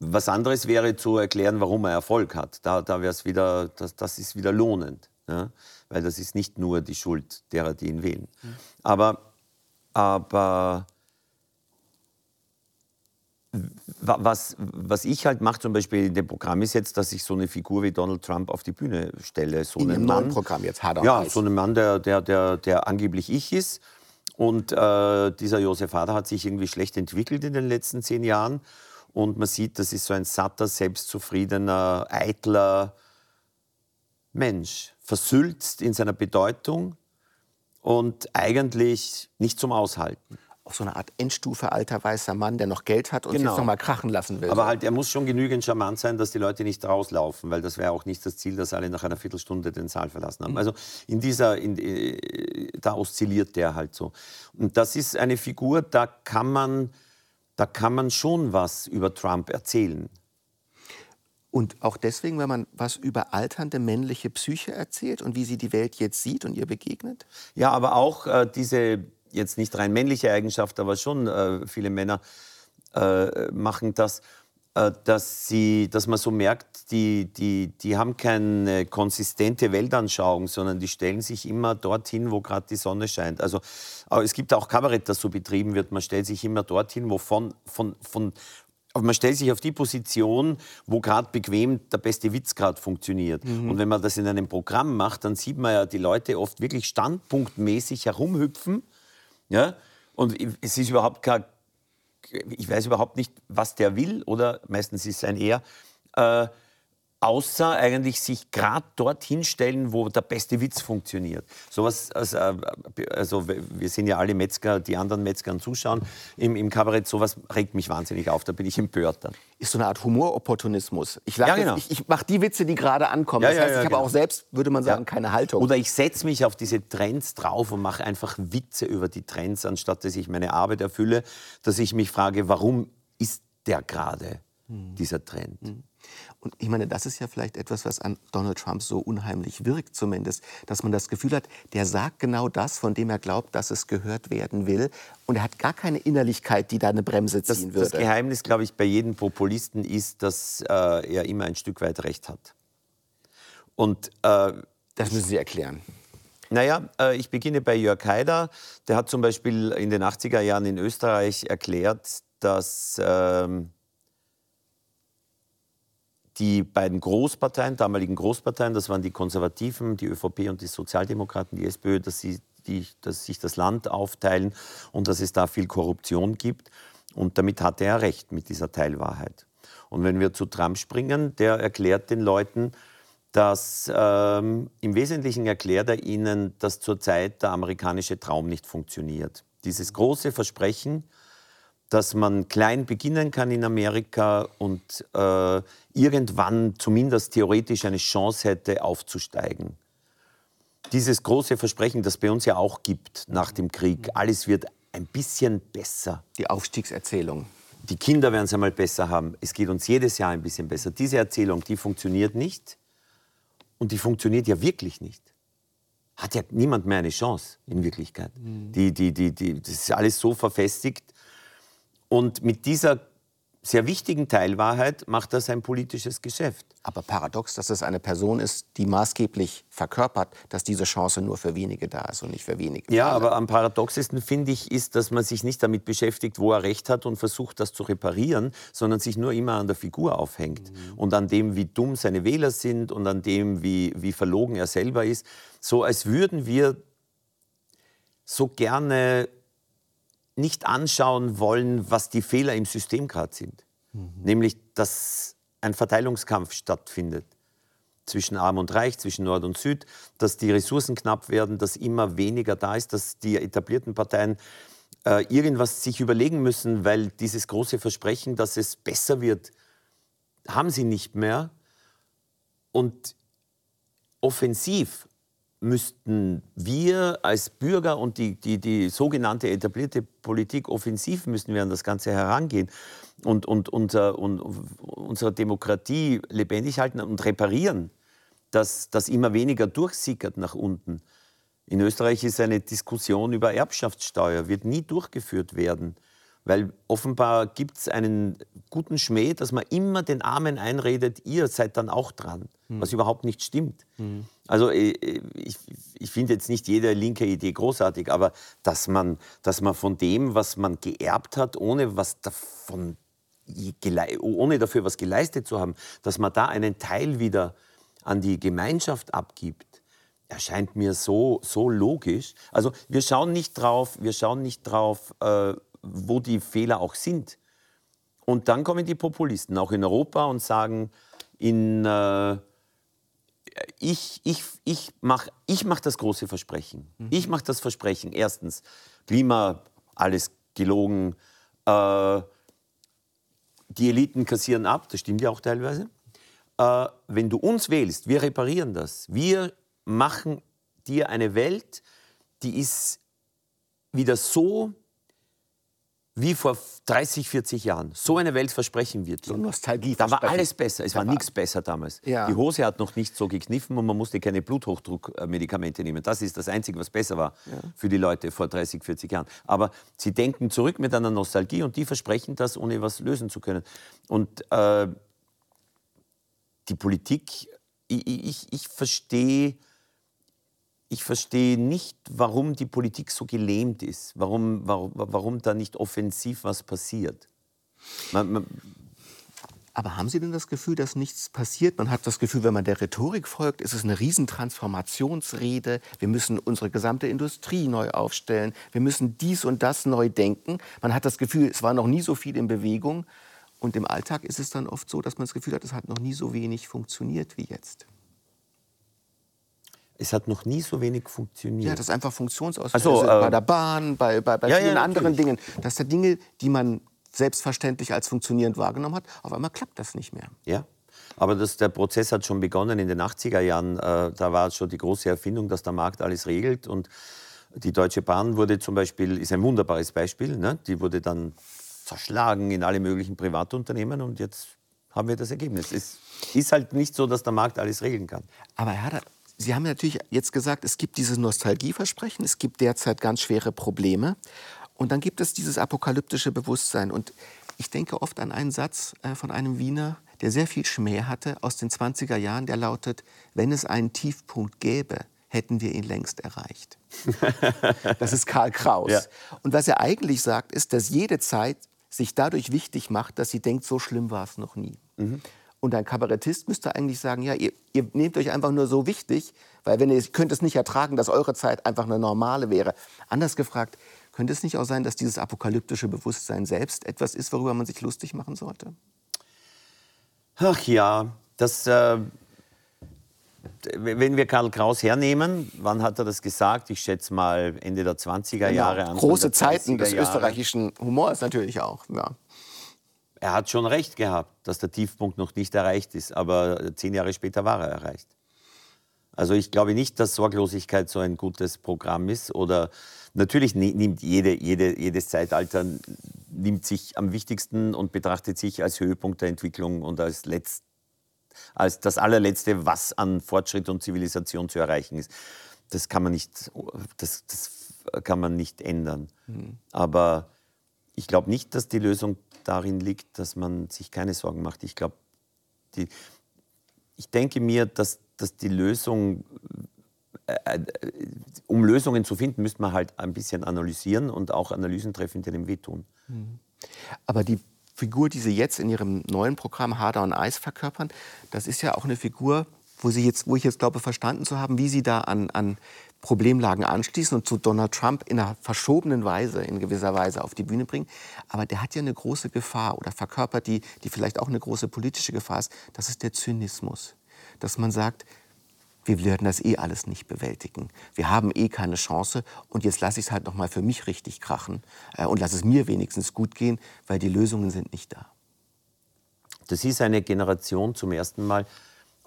Was anderes wäre zu erklären, warum er Erfolg hat. Da, da wäre es wieder, das, das ist wieder lohnend. Ja? Weil das ist nicht nur die Schuld derer, die ihn wählen. Aber, aber Wa- was, was ich halt mache, zum Beispiel in dem Programm, ist jetzt, dass ich so eine Figur wie Donald Trump auf die Bühne stelle. So In neuen Mann, Programm jetzt, hart Ja, so einen Mann, der, der, der, der angeblich ich ist. Und äh, dieser Josef Hader hat sich irgendwie schlecht entwickelt in den letzten zehn Jahren. Und man sieht, das ist so ein satter, selbstzufriedener, eitler Mensch. Versülzt in seiner Bedeutung und eigentlich nicht zum Aushalten. Auch so eine Art Endstufe alter weißer Mann, der noch Geld hat und Genau. jetzt noch mal krachen lassen will. Aber halt, er muss schon genügend charmant sein, dass die Leute nicht rauslaufen, weil das wäre auch nicht das Ziel, dass alle nach einer Viertelstunde den Saal verlassen haben. Also in dieser, in, äh, da oszilliert der halt so. Und das ist eine Figur, da kann man, da kann man schon was über Trump erzählen. Und auch deswegen, wenn man was über alternde männliche Psyche erzählt und wie sie die Welt jetzt sieht und ihr begegnet? Ja, aber auch äh, diese jetzt nicht rein männliche Eigenschaft, aber schon äh, viele Männer äh, machen das, dass, sie, dass man so merkt, die, die, die haben keine konsistente Weltanschauung, sondern die stellen sich immer dorthin, wo gerade die Sonne scheint. Also aber es gibt auch Kabarett, das so betrieben wird. Man stellt sich immer dorthin, wo von, von, man stellt sich auf die Position, wo gerade bequem der beste Witz gerade funktioniert. Und wenn man das in einem Programm macht, dann sieht man ja die Leute oft wirklich standpunktmäßig herumhüpfen. Ja? Und es ist überhaupt kein, ich weiß überhaupt nicht, was der will, oder? Meistens ist es ein Er, äh, außer eigentlich sich gerade dorthin stellen, wo der beste Witz funktioniert. Sowas, also, äh, also wir sind ja alle Metzger, die anderen Metzgern zuschauen im, im Kabarett, sowas regt mich wahnsinnig auf, da bin ich empört dann. Ist so eine Art Humoropportunismus. Ich, Ja, genau. ich, ich mache die Witze, die gerade ankommen. Ja, das heißt, ja, ich habe genau. auch selbst, würde man sagen, keine Haltung. Oder ich setze mich auf diese Trends drauf und mache einfach Witze über die Trends, anstatt dass ich meine Arbeit erfülle, dass ich mich frage, warum ist der gerade, dieser Trend? Und ich meine, das ist ja vielleicht etwas, was an Donald Trump so unheimlich wirkt zumindest, dass man das Gefühl hat, der sagt genau das, von dem er glaubt, dass es gehört werden will. Und er hat gar keine Innerlichkeit, die da eine Bremse ziehen das, würde. Das Geheimnis, glaube ich, bei jedem Populisten ist, dass äh, er immer ein Stück weit recht hat. Und äh, das müssen Sie erklären. Naja, äh, ich beginne bei Jörg Haider. Der hat zum Beispiel in den 80er Jahren in Österreich erklärt, dass ähm, die beiden Großparteien, damaligen Großparteien, das waren die Konservativen, die ÖVP und die Sozialdemokraten, die SPÖ, dass, sie, die, dass sich das Land aufteilen und dass es da viel Korruption gibt. Und damit hatte er recht mit dieser Teilwahrheit. Und wenn wir zu Trump springen, der erklärt den Leuten, dass ähm, im Wesentlichen erklärt er ihnen, dass zurzeit der amerikanische Traum nicht funktioniert. Dieses große Versprechen, dass man klein beginnen kann in Amerika und äh, irgendwann zumindest theoretisch eine Chance hätte, aufzusteigen. Dieses große Versprechen, das bei uns ja auch gibt nach dem Krieg, alles wird ein bisschen besser. Die Aufstiegserzählung. Die Kinder werden es einmal besser haben. Es geht uns jedes Jahr ein bisschen besser. Diese Erzählung, die funktioniert nicht. Und die funktioniert ja wirklich nicht. Hat ja niemand mehr eine Chance in Wirklichkeit. Mhm. Die, die, die, die, das ist alles so verfestigt. Und mit dieser sehr wichtigen Teilwahrheit macht er sein politisches Geschäft. Aber paradox, dass es eine Person ist, die maßgeblich verkörpert, dass diese Chance nur für wenige da ist und nicht für wenige. Ja, aber am paradoxesten finde ich, ist, dass man sich nicht damit beschäftigt, wo er recht hat und versucht, das zu reparieren, sondern sich nur immer an der Figur aufhängt mhm. und an dem, wie dumm seine Wähler sind und an dem, wie, wie verlogen er selber ist. So als würden wir so gerne nicht anschauen wollen, was die Fehler im System gerade sind. Mhm. Nämlich, dass ein Verteilungskampf stattfindet zwischen Arm und Reich, zwischen Nord und Süd, dass die Ressourcen knapp werden, dass immer weniger da ist, dass die etablierten Parteien äh, irgendwas sich überlegen müssen, weil dieses große Versprechen, dass es besser wird, haben sie nicht mehr. Und offensiv müssten wir als Bürger und die, die, die sogenannte etablierte Politik offensiv müssten wir an das Ganze herangehen und, und, unser, und unsere Demokratie lebendig halten und reparieren, dass das immer weniger durchsickert nach unten. In Österreich ist eine Diskussion über Erbschaftssteuer, wird nie durchgeführt werden. Weil offenbar gibt es einen guten Schmäh, dass man immer den Armen einredet, ihr seid dann auch dran, mhm. was überhaupt nicht stimmt. Mhm. Also äh, ich, ich finde jetzt nicht jede linke Idee großartig, aber dass man, dass man von dem, was man geerbt hat, ohne was davon ohne dafür was geleistet zu haben, dass man da einen Teil wieder an die Gemeinschaft abgibt, erscheint mir so, so logisch. Also wir schauen nicht drauf, wir schauen nicht drauf, äh, wo die Fehler auch sind. Und dann kommen die Populisten, auch in Europa, und sagen, in, äh, ich, ich, ich mache ich mach das große Versprechen. Mhm. Ich mache das Versprechen, erstens, Klima, alles gelogen, äh, die Eliten kassieren ab, das stimmt ja auch teilweise. Äh, wenn du uns wählst, wir reparieren das. Wir machen dir eine Welt, die ist wieder so wie vor 30, 40 Jahren. So eine Welt versprechen wir dir. So Nostalgie. Da war alles besser. Es da war, war nichts besser damals. Ja. Die Hose hat noch nicht so gekniffen und man musste keine Bluthochdruckmedikamente nehmen. Das ist das Einzige, was besser war ja. für die Leute vor 30, 40 Jahren. Aber sie denken zurück mit einer Nostalgie und die versprechen das, ohne was lösen zu können. Und äh, die Politik, ich, ich, ich verstehe ich verstehe nicht, warum die Politik so gelähmt ist, warum, warum, warum da nicht offensiv was passiert. Man, man aber haben Sie denn das Gefühl, dass nichts passiert? Man hat das Gefühl, wenn man der Rhetorik folgt, ist es eine Riesentransformationsrede. Wir müssen unsere gesamte Industrie neu aufstellen. Wir müssen dies und das neu denken. Man hat das Gefühl, es war noch nie so viel in Bewegung. Und im Alltag ist es dann oft so, dass man das Gefühl hat, es hat noch nie so wenig funktioniert wie jetzt. Es hat noch nie so wenig funktioniert. Ja, das ist einfach Funktionsausfälle also, äh, bei der Bahn, bei, bei, bei ja, vielen ja, anderen Dingen. Das sind Dinge, die man selbstverständlich als funktionierend wahrgenommen hat. Auf einmal klappt das nicht mehr. Ja, aber das, der Prozess hat schon begonnen in den 80er Jahren. Äh, da war schon die große Erfindung, dass der Markt alles regelt. Und die Deutsche Bahn wurde zum Beispiel, ist ein wunderbares Beispiel, ne? die wurde dann zerschlagen in alle möglichen Privatunternehmen und jetzt haben wir das Ergebnis. Es ist halt nicht so, dass der Markt alles regeln kann. Aber Herr Sie haben natürlich jetzt gesagt, es gibt dieses Nostalgieversprechen, es gibt derzeit ganz schwere Probleme. Und dann gibt es dieses apokalyptische Bewusstsein. Und ich denke oft an einen Satz äh, von einem Wiener, der sehr viel Schmäh hatte aus den 20er Jahren, der lautet, wenn es einen Tiefpunkt gäbe, hätten wir ihn längst erreicht. das ist Karl Kraus. Ja. Und was er eigentlich sagt, ist, dass jede Zeit sich dadurch wichtig macht, dass sie denkt, so schlimm war es noch nie. Mhm. Und ein Kabarettist müsste eigentlich sagen, ja, ihr, ihr, nehmt euch einfach nur so wichtig, weil wenn ihr könnt es nicht ertragen, dass eure Zeit einfach eine normale wäre. Anders gefragt, könnte es nicht auch sein, dass dieses apokalyptische Bewusstsein selbst etwas ist, worüber man sich lustig machen sollte? Ach ja, das, äh, wenn wir Karl Kraus hernehmen, wann hat er das gesagt? Ich schätze mal Ende der 20er genau. Jahre. Genau. Große Zeiten des österreichischen Humors natürlich auch. Ja. Er hat schon recht gehabt, dass der Tiefpunkt noch nicht erreicht ist, aber zehn Jahre später war er erreicht. Also ich glaube nicht, dass Sorglosigkeit so ein gutes Programm ist. Oder natürlich nimmt jede, jede, jedes Zeitalter nimmt sich am wichtigsten und betrachtet sich als Höhepunkt der Entwicklung und als, letzt, als das allerletzte, was an Fortschritt und Zivilisation zu erreichen ist. Das kann man nicht, das, das kann man nicht ändern. Mhm. Aber ich glaube nicht, dass die Lösung darin liegt, dass man sich keine Sorgen macht. Ich glaube, ich denke mir, dass dass die Lösung, äh, äh, um Lösungen zu finden, müsste man halt ein bisschen analysieren und auch Analysen treffen, die dem wehtun. Mhm. Aber die Figur, die Sie jetzt in Ihrem neuen Programm Harder und Eis verkörpern, das ist ja auch eine Figur, wo, Sie jetzt, wo ich jetzt glaube, verstanden zu haben, wie Sie da an, an Problemlagen anschließen und zu Donald Trump in einer verschobenen Weise, in gewisser Weise auf die Bühne bringen. Aber der hat ja eine große Gefahr oder verkörpert die, die vielleicht auch eine große politische Gefahr ist. Das ist der Zynismus dass man sagt, wir werden das eh alles nicht bewältigen. Wir haben eh keine Chance und jetzt lasse ich es halt noch mal für mich richtig krachen äh, und lasse es mir wenigstens gut gehen, weil die Lösungen sind nicht da. Das ist eine Generation zum ersten Mal,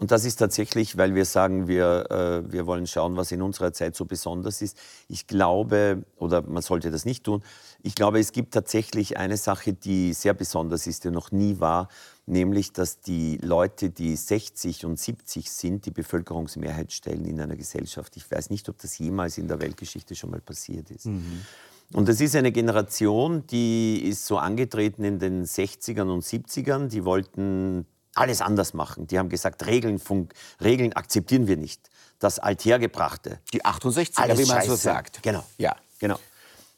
und das ist tatsächlich, weil wir sagen, wir, äh, wir wollen schauen, was in unserer Zeit so besonders ist. Ich glaube, oder man sollte das nicht tun, ich glaube, es gibt tatsächlich eine Sache, die sehr besonders ist, die noch nie war, nämlich, dass die Leute, die 60 und 70 sind, die Bevölkerungsmehrheit stellen in einer Gesellschaft. Ich weiß nicht, ob das jemals in der Weltgeschichte schon mal passiert ist. Mhm. Und das ist eine Generation, die ist so angetreten in den 60ern und 70ern. Die wollten alles anders machen. Die haben gesagt, Regeln, Funk, Regeln akzeptieren wir nicht. Das Althergebrachte. Die 68er, wie man so sagt. Genau. Ja. genau.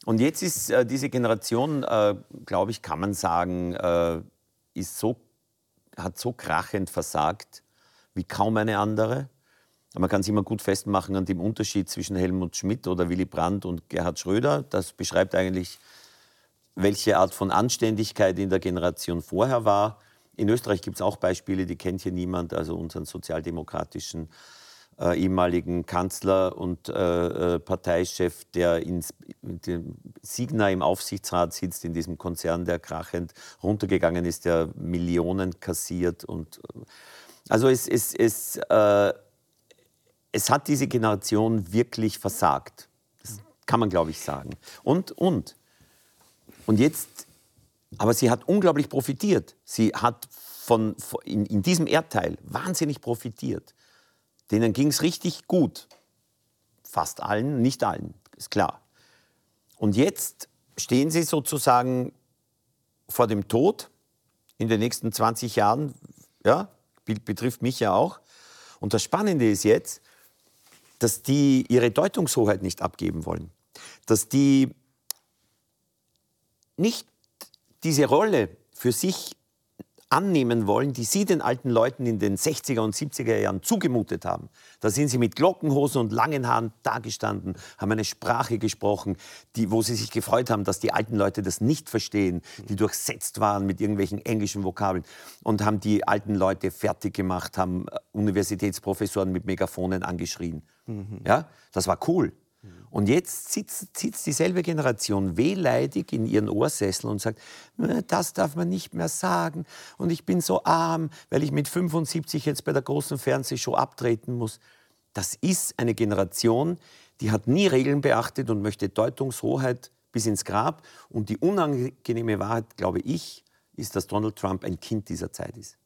Und jetzt ist äh, diese Generation, äh, glaube ich, kann man sagen, äh, ist so, hat so krachend versagt wie kaum eine andere. Man kann es immer gut festmachen an dem Unterschied zwischen Helmut Schmidt oder Willy Brandt und Gerhard Schröder. Das beschreibt eigentlich, welche Art von Anständigkeit in der Generation vorher war. In Österreich gibt es auch Beispiele, die kennt hier niemand, also unseren sozialdemokratischen äh, ehemaligen Kanzler und äh, äh Parteichef, der in Signa im Aufsichtsrat sitzt, in diesem Konzern, der krachend runtergegangen ist, der Millionen kassiert. Und, äh, also es, es, es, äh, es hat diese Generation wirklich versagt. Das kann man, glaube ich, sagen. Und, und, und jetzt aber sie hat unglaublich profitiert. Sie hat von, in, in diesem Erdteil wahnsinnig profitiert. Denen ging es richtig gut. Fast allen, nicht allen, ist klar. Und jetzt stehen sie sozusagen vor dem Tod in den nächsten 20 Jahren. Ja, betrifft mich ja auch. Und das Spannende ist jetzt, dass die ihre Deutungshoheit nicht abgeben wollen. Dass die nicht diese Rolle für sich annehmen wollen, die Sie den alten Leuten in den 60er und 70er Jahren zugemutet haben. Da sind Sie mit Glockenhosen und langen Haaren dagestanden, haben eine Sprache gesprochen, die, wo Sie sich gefreut haben, dass die alten Leute das nicht verstehen, die durchsetzt waren mit irgendwelchen englischen Vokabeln und haben die alten Leute fertig gemacht, haben Universitätsprofessoren mit Megafonen angeschrien. Mhm. Ja, das war cool. Und jetzt sitzt, sitzt dieselbe Generation wehleidig in ihren Ohrsesseln und sagt, das darf man nicht mehr sagen und ich bin so arm, weil ich mit 75 jetzt bei der großen Fernsehshow abtreten muss. Das ist eine Generation, die hat nie Regeln beachtet und möchte Deutungshoheit bis ins Grab. Und die unangenehme Wahrheit, glaube ich, ist, dass Donald Trump ein Kind dieser Zeit ist.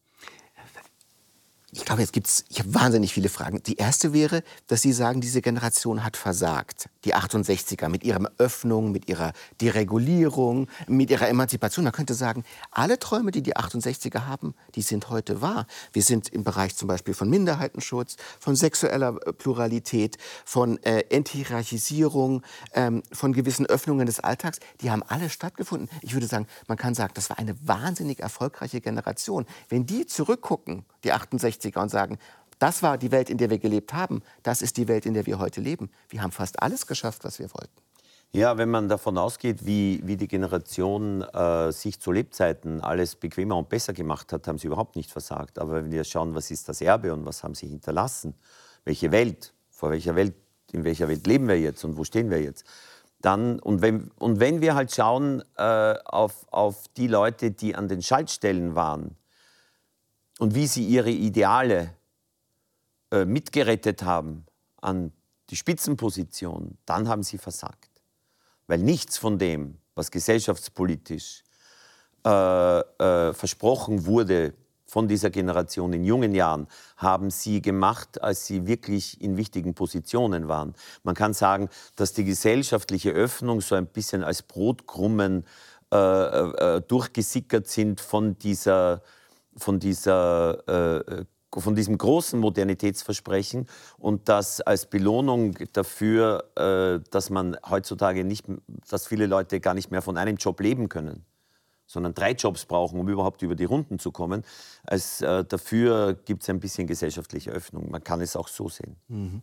Ich glaube, jetzt gibt's, ich habe wahnsinnig viele Fragen. Die erste wäre, dass Sie sagen, diese Generation hat versagt. Die 68er mit ihrer Öffnung, mit ihrer Deregulierung, mit ihrer Emanzipation. Man könnte sagen, alle Träume, die die 68er haben, die sind heute wahr. Wir sind im Bereich zum Beispiel von Minderheitenschutz, von sexueller äh, Pluralität, von äh, Enthierarchisierung, ähm, von gewissen Öffnungen des Alltags. Die haben alle stattgefunden. Ich würde sagen, man kann sagen, das war eine wahnsinnig erfolgreiche Generation. Wenn die zurückgucken, die 68er, und sagen, das war die Welt, in der wir gelebt haben, das ist die Welt, in der wir heute leben. Wir haben fast alles geschafft, was wir wollten. Ja, wenn man davon ausgeht, wie, wie die Generation äh, sich zu Lebzeiten alles bequemer und besser gemacht hat, haben sie überhaupt nicht versagt. Aber wenn wir schauen, was ist das Erbe und was haben sie hinterlassen, welche Welt, vor welcher Welt, in welcher Welt leben wir jetzt und wo stehen wir jetzt, dann, und wenn, und wenn wir halt schauen äh, auf, auf die Leute, die an den Schaltstellen waren, und wie sie ihre Ideale äh, mitgerettet haben an die Spitzenposition, dann haben sie versagt. Weil nichts von dem, was gesellschaftspolitisch äh, äh, versprochen wurde von dieser Generation in jungen Jahren, haben sie gemacht, als sie wirklich in wichtigen Positionen waren. Man kann sagen, dass die gesellschaftliche Öffnung so ein bisschen als Brotkrummen äh, äh, durchgesickert sind von dieser von, dieser, von diesem großen Modernitätsversprechen und das als Belohnung dafür, äh, dass man heutzutage nicht, dass viele Leute gar nicht mehr von einem Job leben können sondern drei Jobs brauchen, um überhaupt über die Runden zu kommen. Als, äh, dafür gibt es ein bisschen gesellschaftliche Öffnung. Man kann es auch so sehen. Mhm.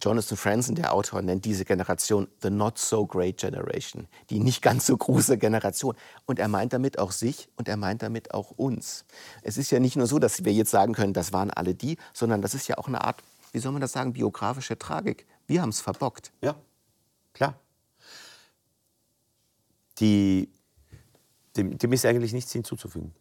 Jonathan Franzen, der Autor, nennt diese Generation the not so great generation, die nicht ganz so große Generation. Und er meint damit auch sich und er meint damit auch uns. Es ist ja nicht nur so, dass wir jetzt sagen können, das waren alle die, sondern das ist ja auch eine Art, wie soll man das sagen, biografische Tragik. Wir haben es verbockt. Ja, klar. Die, dem, dem ist eigentlich nichts hinzuzufügen.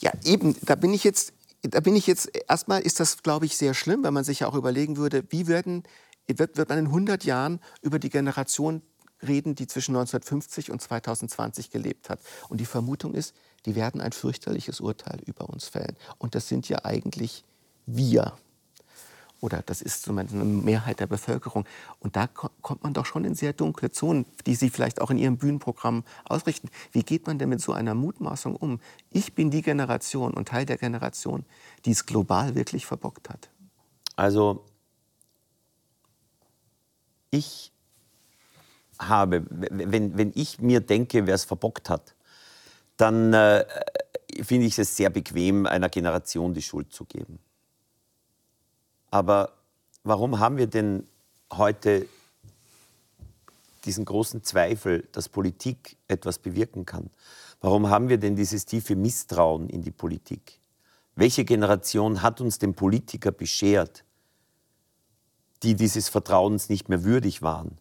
Ja, eben, da bin ich jetzt da bin ich jetzt, erstmal ist das, glaube ich, sehr schlimm, wenn man sich ja auch überlegen würde, wie werden, wird, wird man in 100 Jahren über die Generation reden, die zwischen 1950 und 2020 gelebt hat. Und die Vermutung ist, die werden ein fürchterliches Urteil über uns fällen. Und das sind ja eigentlich wir oder das ist zumindest eine Mehrheit der Bevölkerung. Und da kommt man doch schon in sehr dunkle Zonen, die Sie vielleicht auch in Ihrem Bühnenprogramm ausrichten. Wie geht man denn mit so einer Mutmaßung um? Ich bin die Generation und Teil der Generation, die es global wirklich verbockt hat. Also ich habe, wenn, wenn ich mir denke, wer es verbockt hat, dann äh, finde ich es sehr bequem, einer Generation die Schuld zu geben. Aber warum haben wir denn heute diesen großen Zweifel, dass Politik etwas bewirken kann? Warum haben wir denn dieses tiefe Misstrauen in die Politik? Welche Generation hat uns den Politiker beschert, die dieses Vertrauens nicht mehr würdig waren?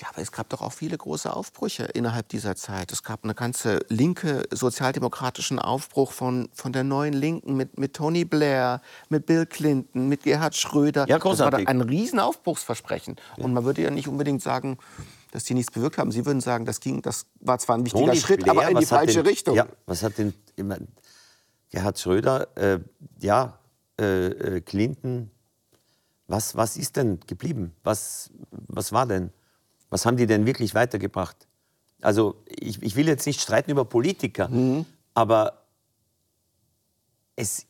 Ja, aber es gab doch auch viele große Aufbrüche innerhalb dieser Zeit. Es gab eine ganze linke sozialdemokratischen Aufbruch von, von der neuen Linken mit, mit Tony Blair, mit Bill Clinton, mit Gerhard Schröder. Ja, großartig. Das war ein Riesenaufbruchsversprechen. Ja. Und man würde ja nicht unbedingt sagen, dass die nichts bewirkt haben. Sie würden sagen, das, ging, das war zwar ein wichtiger Tony Schritt, Blair, aber in die falsche denn, Richtung. Ja, was hat denn immer, Gerhard Schröder, äh, ja, äh, äh, Clinton, was, was ist denn geblieben? Was, was war denn? Was haben die denn wirklich weitergebracht? Also ich, ich will jetzt nicht streiten über Politiker, mhm. aber es,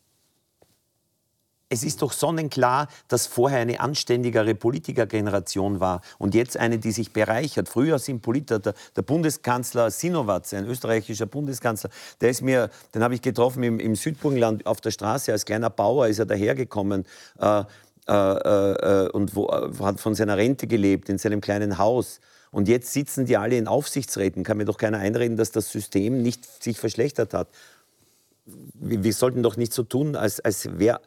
es ist doch sonnenklar, dass vorher eine anständigere Politikergeneration war und jetzt eine, die sich bereichert. Früher sind Politiker, der, der Bundeskanzler Sinowatz, ein österreichischer Bundeskanzler, der ist mir, den habe ich getroffen im, im Südburgenland auf der Straße, als kleiner Bauer ist er dahergekommen. Äh, äh, äh, und wo, äh, hat von seiner Rente gelebt, in seinem kleinen Haus. Und jetzt sitzen die alle in Aufsichtsräten. Kann mir doch keiner einreden, dass das System nicht sich verschlechtert hat. Wir, wir sollten doch nicht so tun, als, als wäre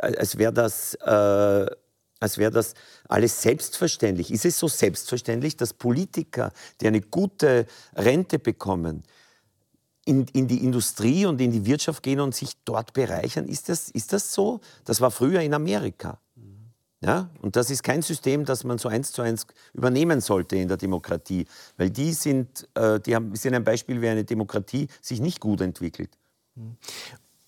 als wär das, äh, wär das alles selbstverständlich. Ist es so selbstverständlich, dass Politiker, die eine gute Rente bekommen, in, in, die Industrie und in die Wirtschaft gehen und sich dort bereichern. Ist das, ist das so? Das war früher in Amerika. Ja? Und das ist kein System, das man so eins zu eins übernehmen sollte in der Demokratie, weil die sind, äh, die haben, sind ein Beispiel, wie eine Demokratie sich nicht gut entwickelt.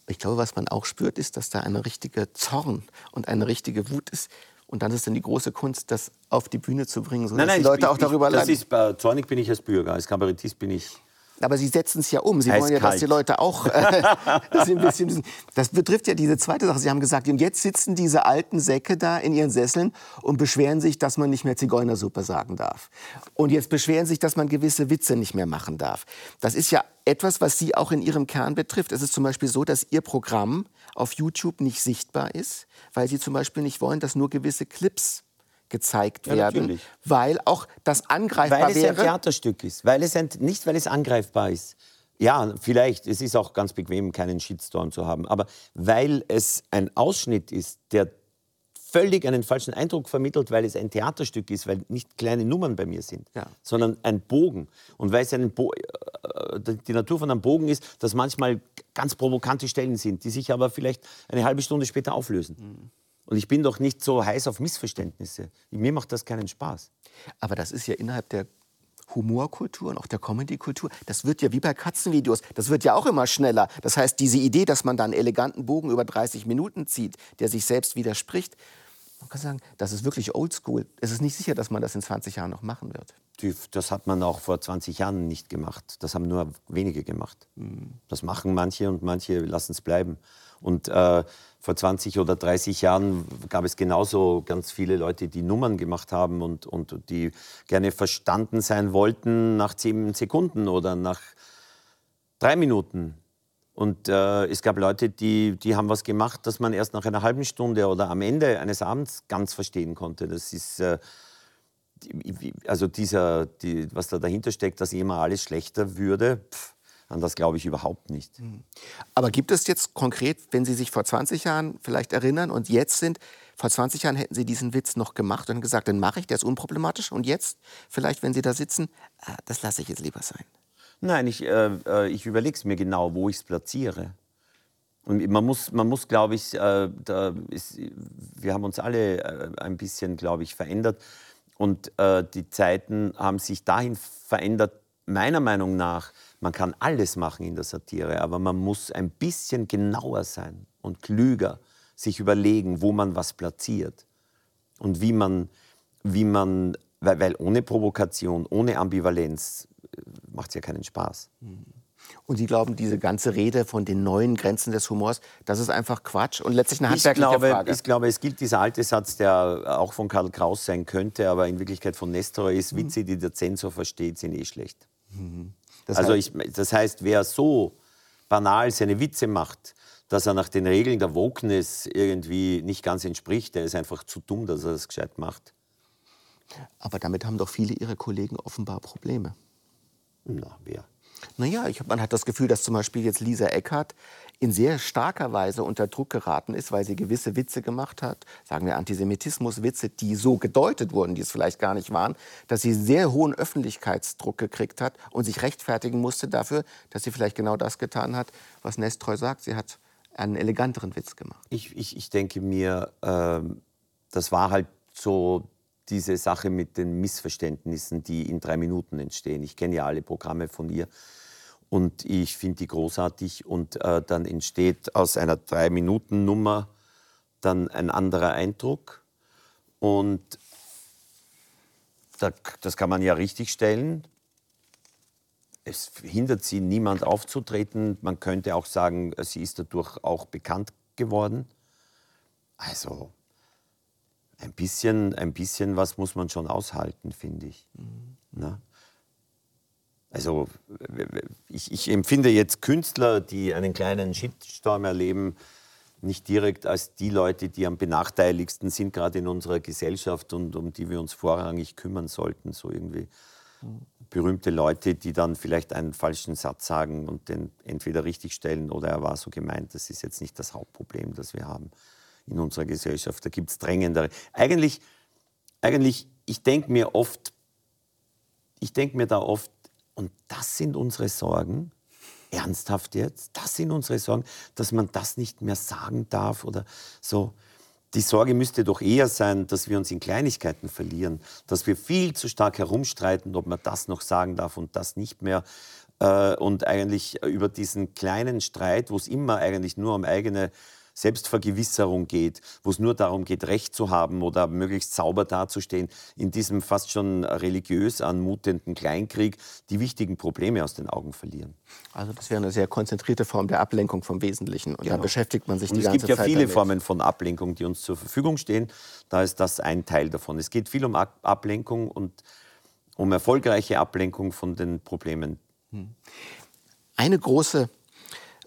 Ich glaube, was man auch spürt, ist, dass da eine richtige Zorn und eine richtige Wut ist. Und dann ist dann die große Kunst, das auf die Bühne zu bringen, sodass die Leute ich, auch darüber ich, das leiden. ist, äh, Zornig bin ich als Bürger, als Kabarettist bin ich Aber Sie setzen es ja um. Sie wollen ja, dass die Leute auch äh, ein bisschen. Das betrifft ja diese zweite Sache. Sie haben gesagt, und jetzt sitzen diese alten Säcke da in ihren Sesseln und beschweren sich, dass man nicht mehr Zigeunersuppe sagen darf. Und jetzt beschweren sich, dass man gewisse Witze nicht mehr machen darf. Das ist ja etwas, was Sie auch in Ihrem Kern betrifft. Es ist zum Beispiel so, dass Ihr Programm auf YouTube nicht sichtbar ist, weil Sie zum Beispiel nicht wollen, dass nur gewisse Clips gezeigt Ja, werden, natürlich. weil auch das angreifbar Weil es ein wäre. Theaterstück ist. Weil es ein, nicht, weil es angreifbar ist. Ja, vielleicht. Es ist auch ganz bequem, keinen Shitstorm zu haben. Aber weil es ein Ausschnitt ist, der völlig einen falschen Eindruck vermittelt, weil es ein Theaterstück ist, weil nicht kleine Nummern bei mir sind, Ja. sondern ein Bogen. Und weil es einen Bo äh, die Natur von einem Bogen ist, dass manchmal ganz provokante Stellen sind, die sich aber vielleicht eine halbe Stunde später auflösen. Und ich bin doch nicht so heiß auf Missverständnisse. Mir macht das keinen Spaß. Aber das ist ja innerhalb der Humorkultur und auch der Comedykultur, das wird ja wie bei Katzenvideos, das wird ja auch immer schneller. Das heißt, diese Idee, dass man da einen eleganten Bogen über 30 Minuten zieht, der sich selbst widerspricht, man kann sagen, das ist wirklich oldschool. Es ist nicht sicher, dass man das in 20 Jahren noch machen wird. Das hat man auch vor 20 Jahren nicht gemacht. Das haben nur wenige gemacht. Das machen manche und manche lassen es bleiben. Und äh, vor 20 oder 30 Jahren gab es genauso ganz viele Leute, die Nummern gemacht haben und, und die gerne verstanden sein wollten nach 10 Sekunden oder nach drei Minuten. Und äh, es gab Leute, die, die haben was gemacht, das man erst nach einer halben Stunde oder am Ende eines Abends ganz verstehen konnte. Das ist, äh, also dieser, die, was da dahinter steckt, dass immer alles schlechter würde, pff, an das glaube ich überhaupt nicht. Aber gibt es jetzt konkret, wenn Sie sich vor 20 Jahren vielleicht erinnern und jetzt sind, vor 20 Jahren hätten Sie diesen Witz noch gemacht und gesagt, den mache ich, der ist unproblematisch. Und jetzt, vielleicht, wenn Sie da sitzen, ah, das lasse ich jetzt lieber sein. Nein, ich, äh, äh, ich überlege es mir genau, wo ich es platziere. Und man muss, man muss glaube ich, äh, da ist, wir haben uns alle äh, ein bisschen, glaube ich, verändert. Und äh, die Zeiten haben sich dahin verändert, meiner Meinung nach, man kann alles machen in der Satire, aber man muss ein bisschen genauer sein und klüger sich überlegen, wo man was platziert und wie man, wie man weil, weil ohne Provokation, ohne Ambivalenz macht es ja keinen Spaß. Und Sie glauben, diese ganze Rede von den neuen Grenzen des Humors, das ist einfach Quatsch und letztlich eine Ich handwerkliche glaube, Frage. ich glaube, es gilt dieser alte Satz, der auch von Karl Kraus sein könnte, aber in Wirklichkeit von Nestor ist, Witze, die der Zensor versteht, sind eh schlecht. Das also heißt- ich, das heißt, wer so banal seine Witze macht, dass er nach den Regeln der Wokeness irgendwie nicht ganz entspricht, der ist einfach zu dumm, dass er das gescheit macht. Aber damit haben doch viele Ihrer Kollegen offenbar Probleme. Na, wer? Naja, ich, man hat das Gefühl, dass zum Beispiel jetzt Lisa Eckert in sehr starker Weise unter Druck geraten ist, weil sie gewisse Witze gemacht hat, sagen wir Antisemitismus-Witze, die so gedeutet wurden, die es vielleicht gar nicht waren, dass sie sehr hohen Öffentlichkeitsdruck gekriegt hat und sich rechtfertigen musste dafür, dass sie vielleicht genau das getan hat, was Nestreu sagt. Sie hat einen eleganteren Witz gemacht. Ich, ich, ich denke mir, ähm, das war halt so diese Sache mit den Missverständnissen, die in drei Minuten entstehen. Ich kenne ja alle Programme von ihr und ich finde die großartig. Und äh, dann entsteht aus einer Drei-Minuten-Nummer dann ein anderer Eindruck. Und da, das kann man ja richtig stellen. Es hindert sie niemand aufzutreten. Man könnte auch sagen, sie ist dadurch auch bekannt geworden. Also ein bisschen, ein bisschen was muss man schon aushalten, finde ich. Na? Also ich, ich empfinde jetzt Künstler, die einen kleinen Shitstorm erleben, nicht direkt als die Leute, die am benachteiligsten sind, gerade in unserer Gesellschaft und um die wir uns vorrangig kümmern sollten. So irgendwie berühmte Leute, die dann vielleicht einen falschen Satz sagen und den entweder richtigstellen oder er war so gemeint. Das ist jetzt nicht das Hauptproblem, das wir haben in unserer Gesellschaft. Da gibt es drängendere. Eigentlich, eigentlich ich denke mir oft, ich denke mir da oft, und das sind unsere Sorgen, ernsthaft jetzt, das sind unsere Sorgen, dass man das nicht mehr sagen darf oder so. Die Sorge müsste doch eher sein, dass wir uns in Kleinigkeiten verlieren, dass wir viel zu stark herumstreiten, ob man das noch sagen darf und das nicht mehr. äh, und eigentlich über diesen kleinen Streit, wo es immer eigentlich nur um eigene Selbstvergewisserung geht, wo es nur darum geht, Recht zu haben oder möglichst sauber dazustehen, in diesem fast schon religiös anmutenden Kleinkrieg die wichtigen Probleme aus den Augen verlieren. Also das wäre eine sehr konzentrierte Form der Ablenkung vom Wesentlichen. Und genau. da beschäftigt man sich und die ganze Zeit Es gibt ja viele damit. Formen von Ablenkung, die uns zur Verfügung stehen. Da ist das ein Teil davon. Es geht viel um Ablenkung und um erfolgreiche Ablenkung von den Problemen. Hm. Eine große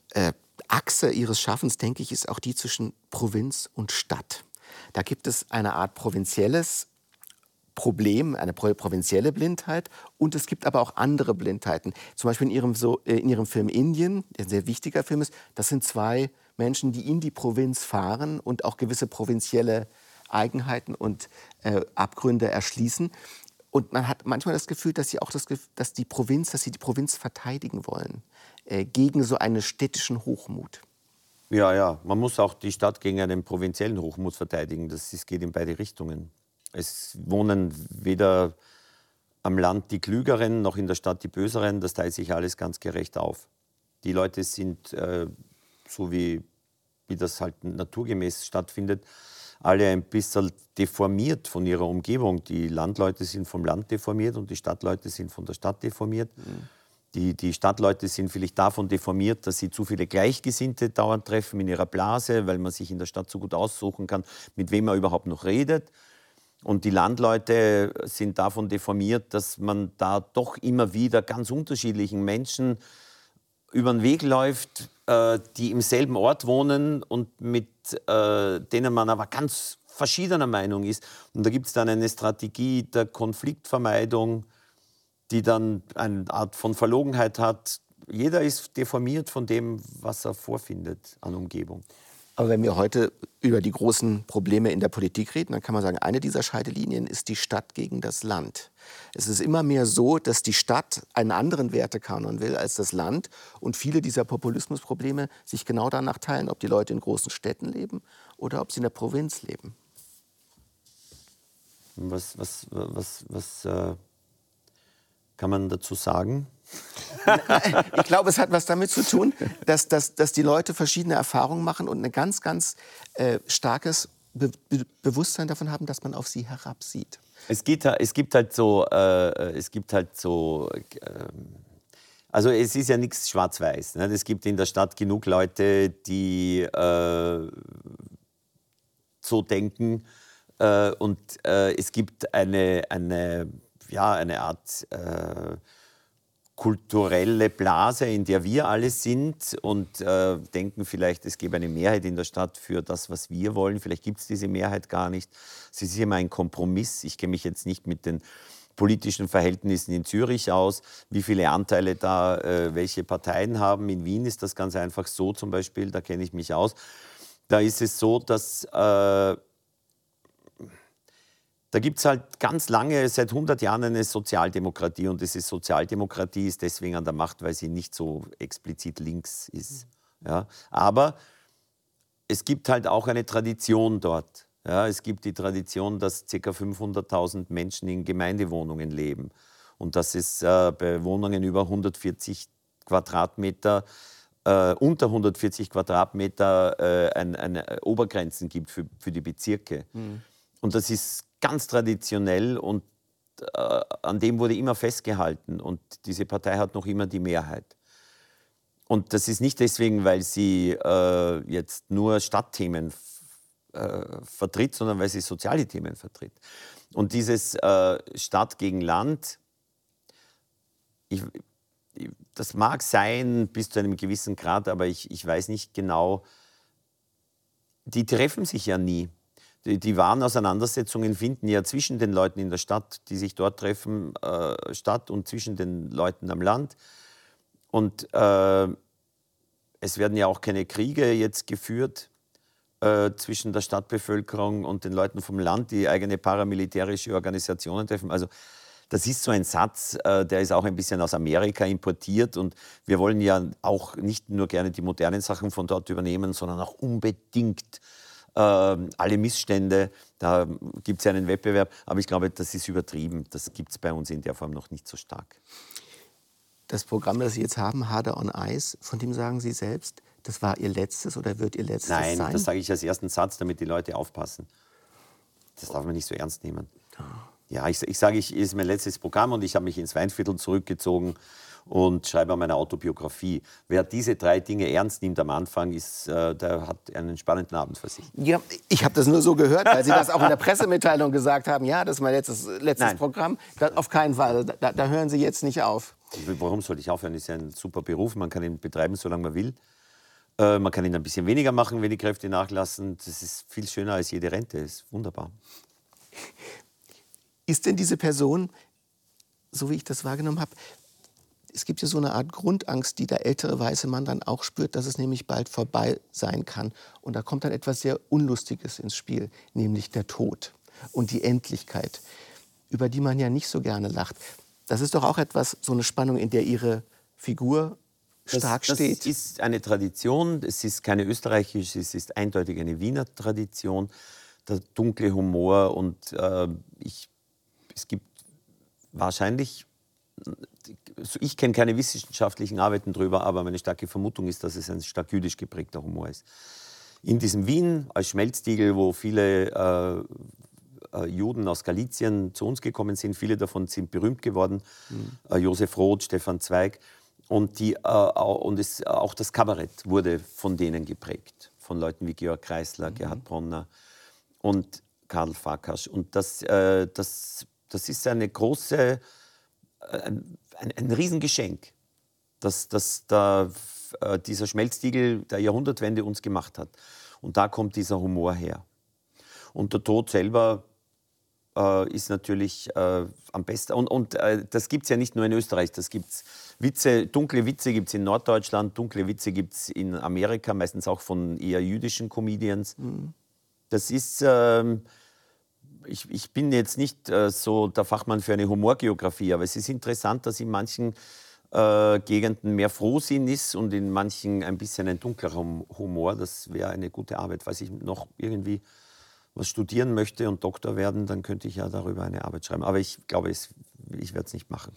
äh, Achse ihres Schaffens, denke ich, ist auch die zwischen Provinz und Stadt. Da gibt es eine Art provinzielles Problem, eine provinzielle Blindheit und es gibt aber auch andere Blindheiten. Zum Beispiel in ihrem, so, äh, in ihrem Film Indien, der ein sehr wichtiger Film ist, das sind zwei Menschen, die in die Provinz fahren und auch gewisse provinzielle Eigenheiten und äh, Abgründe erschließen. Und man hat manchmal das Gefühl, dass sie auch das, dass die Provinz, dass sie die Provinz verteidigen wollen äh, gegen so einen städtischen Hochmut. Ja, ja, man muss auch die Stadt gegen einen provinziellen Hochmut verteidigen. Das ist, geht in beide Richtungen. Es wohnen weder am Land die Klügeren noch in der Stadt die Böseren. Das teilt sich alles ganz gerecht auf. Die Leute sind, äh, so wie, wie das halt naturgemäß stattfindet, alle ein bisschen deformiert von ihrer Umgebung. Die Landleute sind vom Land deformiert und die Stadtleute sind von der Stadt deformiert. Mhm. Die, die Stadtleute sind vielleicht davon deformiert, dass sie zu viele Gleichgesinnte dauernd treffen in ihrer Blase, weil man sich in der Stadt so gut aussuchen kann, mit wem man überhaupt noch redet. Und die Landleute sind davon deformiert, dass man da doch immer wieder ganz unterschiedlichen Menschen über den Weg läuft, äh, die im selben Ort wohnen und mit äh, denen man aber ganz verschiedener Meinung ist. Und da gibt es dann eine Strategie der Konfliktvermeidung, die dann eine Art von Verlogenheit hat. Jeder ist deformiert von dem, was er vorfindet an Umgebung. Aber wenn wir heute über die großen Probleme in der Politik reden, dann kann man sagen, eine dieser Scheidelinien ist die Stadt gegen das Land. Es ist immer mehr so, dass die Stadt einen anderen Wertekanon will als das Land und viele dieser Populismusprobleme sich genau danach teilen, ob die Leute in großen Städten leben oder ob sie in der Provinz leben. Was, was, was, was äh, kann man dazu sagen? ich glaube, es hat was damit zu tun, dass, dass, dass die Leute verschiedene Erfahrungen machen und ein ganz, ganz äh, starkes Be Be Bewusstsein davon haben, dass man auf sie herabsieht. Es, geht, es gibt halt so, äh, es gibt halt so, äh, also es ist ja nichts schwarz-weiß. Ne? Es gibt in der Stadt genug Leute, die äh, so denken äh, und äh, es gibt eine, eine, ja, eine Art kulturelle Blase, in der wir alle sind und äh, denken vielleicht, es gäbe eine Mehrheit in der Stadt für das, was wir wollen. Vielleicht gibt es diese Mehrheit gar nicht. Es ist immer ein Kompromiss. Ich kenne mich jetzt nicht mit den politischen Verhältnissen in Zürich aus, wie viele Anteile da äh, welche Parteien haben. In Wien ist das ganz einfach so zum Beispiel, da kenne ich mich aus. Da ist es so, dass äh, da gibt es halt ganz lange, seit 100 Jahren eine Sozialdemokratie und diese Sozialdemokratie ist deswegen an der Macht, weil sie nicht so explizit links ist. Ja? Aber es gibt halt auch eine Tradition dort. Ja? Es gibt die Tradition, dass ca. 500.000 Menschen in Gemeindewohnungen leben und dass es äh, bei Wohnungen über 140 Quadratmeter äh, unter 140 Quadratmeter äh, ein, eine Obergrenzen gibt für, für die Bezirke. Mhm. Und das ist ganz traditionell und äh, an dem wurde immer festgehalten und diese Partei hat noch immer die Mehrheit. Und das ist nicht deswegen, weil sie äh, jetzt nur Stadtthemen äh, vertritt, sondern weil sie soziale Themen vertritt. Und dieses äh, Stadt gegen Land, ich, das mag sein bis zu einem gewissen Grad, aber ich, ich weiß nicht genau, die treffen sich ja nie die, die, wahren Auseinandersetzungen finden ja zwischen den Leuten in der Stadt, die sich dort treffen, äh, statt und zwischen den Leuten am Land. Und äh, es werden ja auch keine Kriege jetzt geführt äh, zwischen der Stadtbevölkerung und den Leuten vom Land, die eigene paramilitärische Organisationen treffen. Also das ist so ein Satz, äh, der ist auch ein bisschen aus Amerika importiert und wir wollen ja auch nicht nur gerne die modernen Sachen von dort übernehmen, sondern auch unbedingt alle Missstände. Da gibt es ja einen Wettbewerb. Aber ich glaube, das ist übertrieben. Das gibt es bei uns in der Form noch nicht so stark. das Programm, das Sie jetzt haben, Harder on Ice, von dem sagen Sie selbst, das war Ihr letztes oder wird Ihr letztes Nein, sein? das sage ich als ersten Satz, damit die Leute aufpassen. Das darf man nicht so ernst nehmen. Ja, ich, ich sage, ich ist mein letztes Programm und ich habe mich ins Weinviertel zurückgezogen und schreibe an meiner Autobiografie. Wer diese drei Dinge ernst nimmt am Anfang, ist, äh, der hat einen spannenden Abend für sich. Ja, ich habe das nur so gehört, weil Sie das auch in der Pressemitteilung gesagt haben. Ja, das ist mein letztes, letztes Nein. Programm. Das, auf keinen Fall. Da, da hören Sie jetzt nicht auf. Warum sollte ich aufhören? Das ist ja ein super Beruf. Man kann ihn betreiben, solange man will. Äh, man kann ihn ein bisschen weniger machen, wenn die Kräfte nachlassen. Das ist viel schöner als jede Rente. Das ist wunderbar. Ist denn diese Person, so wie ich das wahrgenommen habe, es gibt ja so eine Art Grundangst, die der ältere weiße Mann dann auch spürt, dass es nämlich bald vorbei sein kann. Und da kommt dann etwas sehr Unlustiges ins Spiel, nämlich der Tod und die Endlichkeit, über die man ja nicht so gerne lacht. Das ist doch auch etwas, so eine Spannung, in der Ihre Figur stark das, steht. Das ist eine Tradition, es ist keine österreichische, es ist eindeutig eine Wiener Tradition, der dunkle Humor und äh, ich, es gibt wahrscheinlich, ich kenne keine wissenschaftlichen Arbeiten darüber, aber meine starke Vermutung ist, dass es ein stark jüdisch geprägter Humor ist. In diesem Wien als Schmelztiegel, wo viele äh, äh, Juden aus Galizien zu uns gekommen sind, viele davon sind berühmt geworden, äh, Josef Roth, Stefan Zweig, und, die, äh, und es, auch das Kabarett wurde von denen geprägt, von Leuten wie Georg Kreisler, Gerhard Bronner und Karl Farkas. Und das, äh, das, das ist eine große, äh, ein, ein, ein Riesengeschenk, das, das da, äh, dieser Schmelztiegel der Jahrhundertwende uns gemacht hat. Und da kommt dieser Humor her. Und der Tod selber äh, ist natürlich äh, am besten. Und, und äh, das gibt es ja nicht nur in Österreich. Das gibt's Witze, dunkle Witze gibt es in Norddeutschland, dunkle Witze gibt es in Amerika, meistens auch von eher jüdischen Comedians. Das ist, ähm, ich, ich bin jetzt nicht äh, so der Fachmann für eine Humorgeografie, aber es ist interessant, dass in manchen äh, Gegenden mehr Frohsinn ist und in manchen ein bisschen ein dunklerer Hum- Humor. Das wäre eine gute Arbeit. Falls ich noch irgendwie was studieren möchte und Doktor werden, dann könnte ich ja darüber eine Arbeit schreiben. Aber ich glaube, es, ich werde es nicht machen.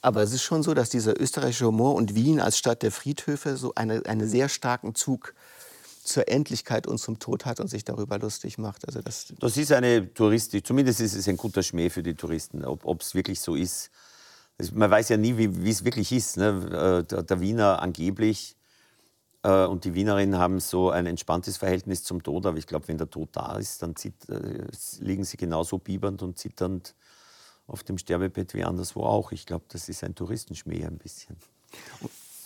Aber es ist schon so, dass dieser österreichische Humor und Wien als Stadt der Friedhöfe so eine, einen sehr starken Zug zur Endlichkeit und zum Tod hat und sich darüber lustig macht. Also das, Das ist eine Touristik, zumindest ist es ein guter Schmäh für die Touristen. Ob es wirklich so ist, man weiß ja nie, wie es wirklich ist. Ne? Äh, Der, der Wiener angeblich äh, und die Wienerinnen haben so ein entspanntes Verhältnis zum Tod, aber ich glaube, wenn der Tod da ist, dann äh, liegen sie genauso biebernd und zitternd auf dem Sterbebett wie anderswo auch. Ich glaube, das ist ein Touristenschmäh ein bisschen.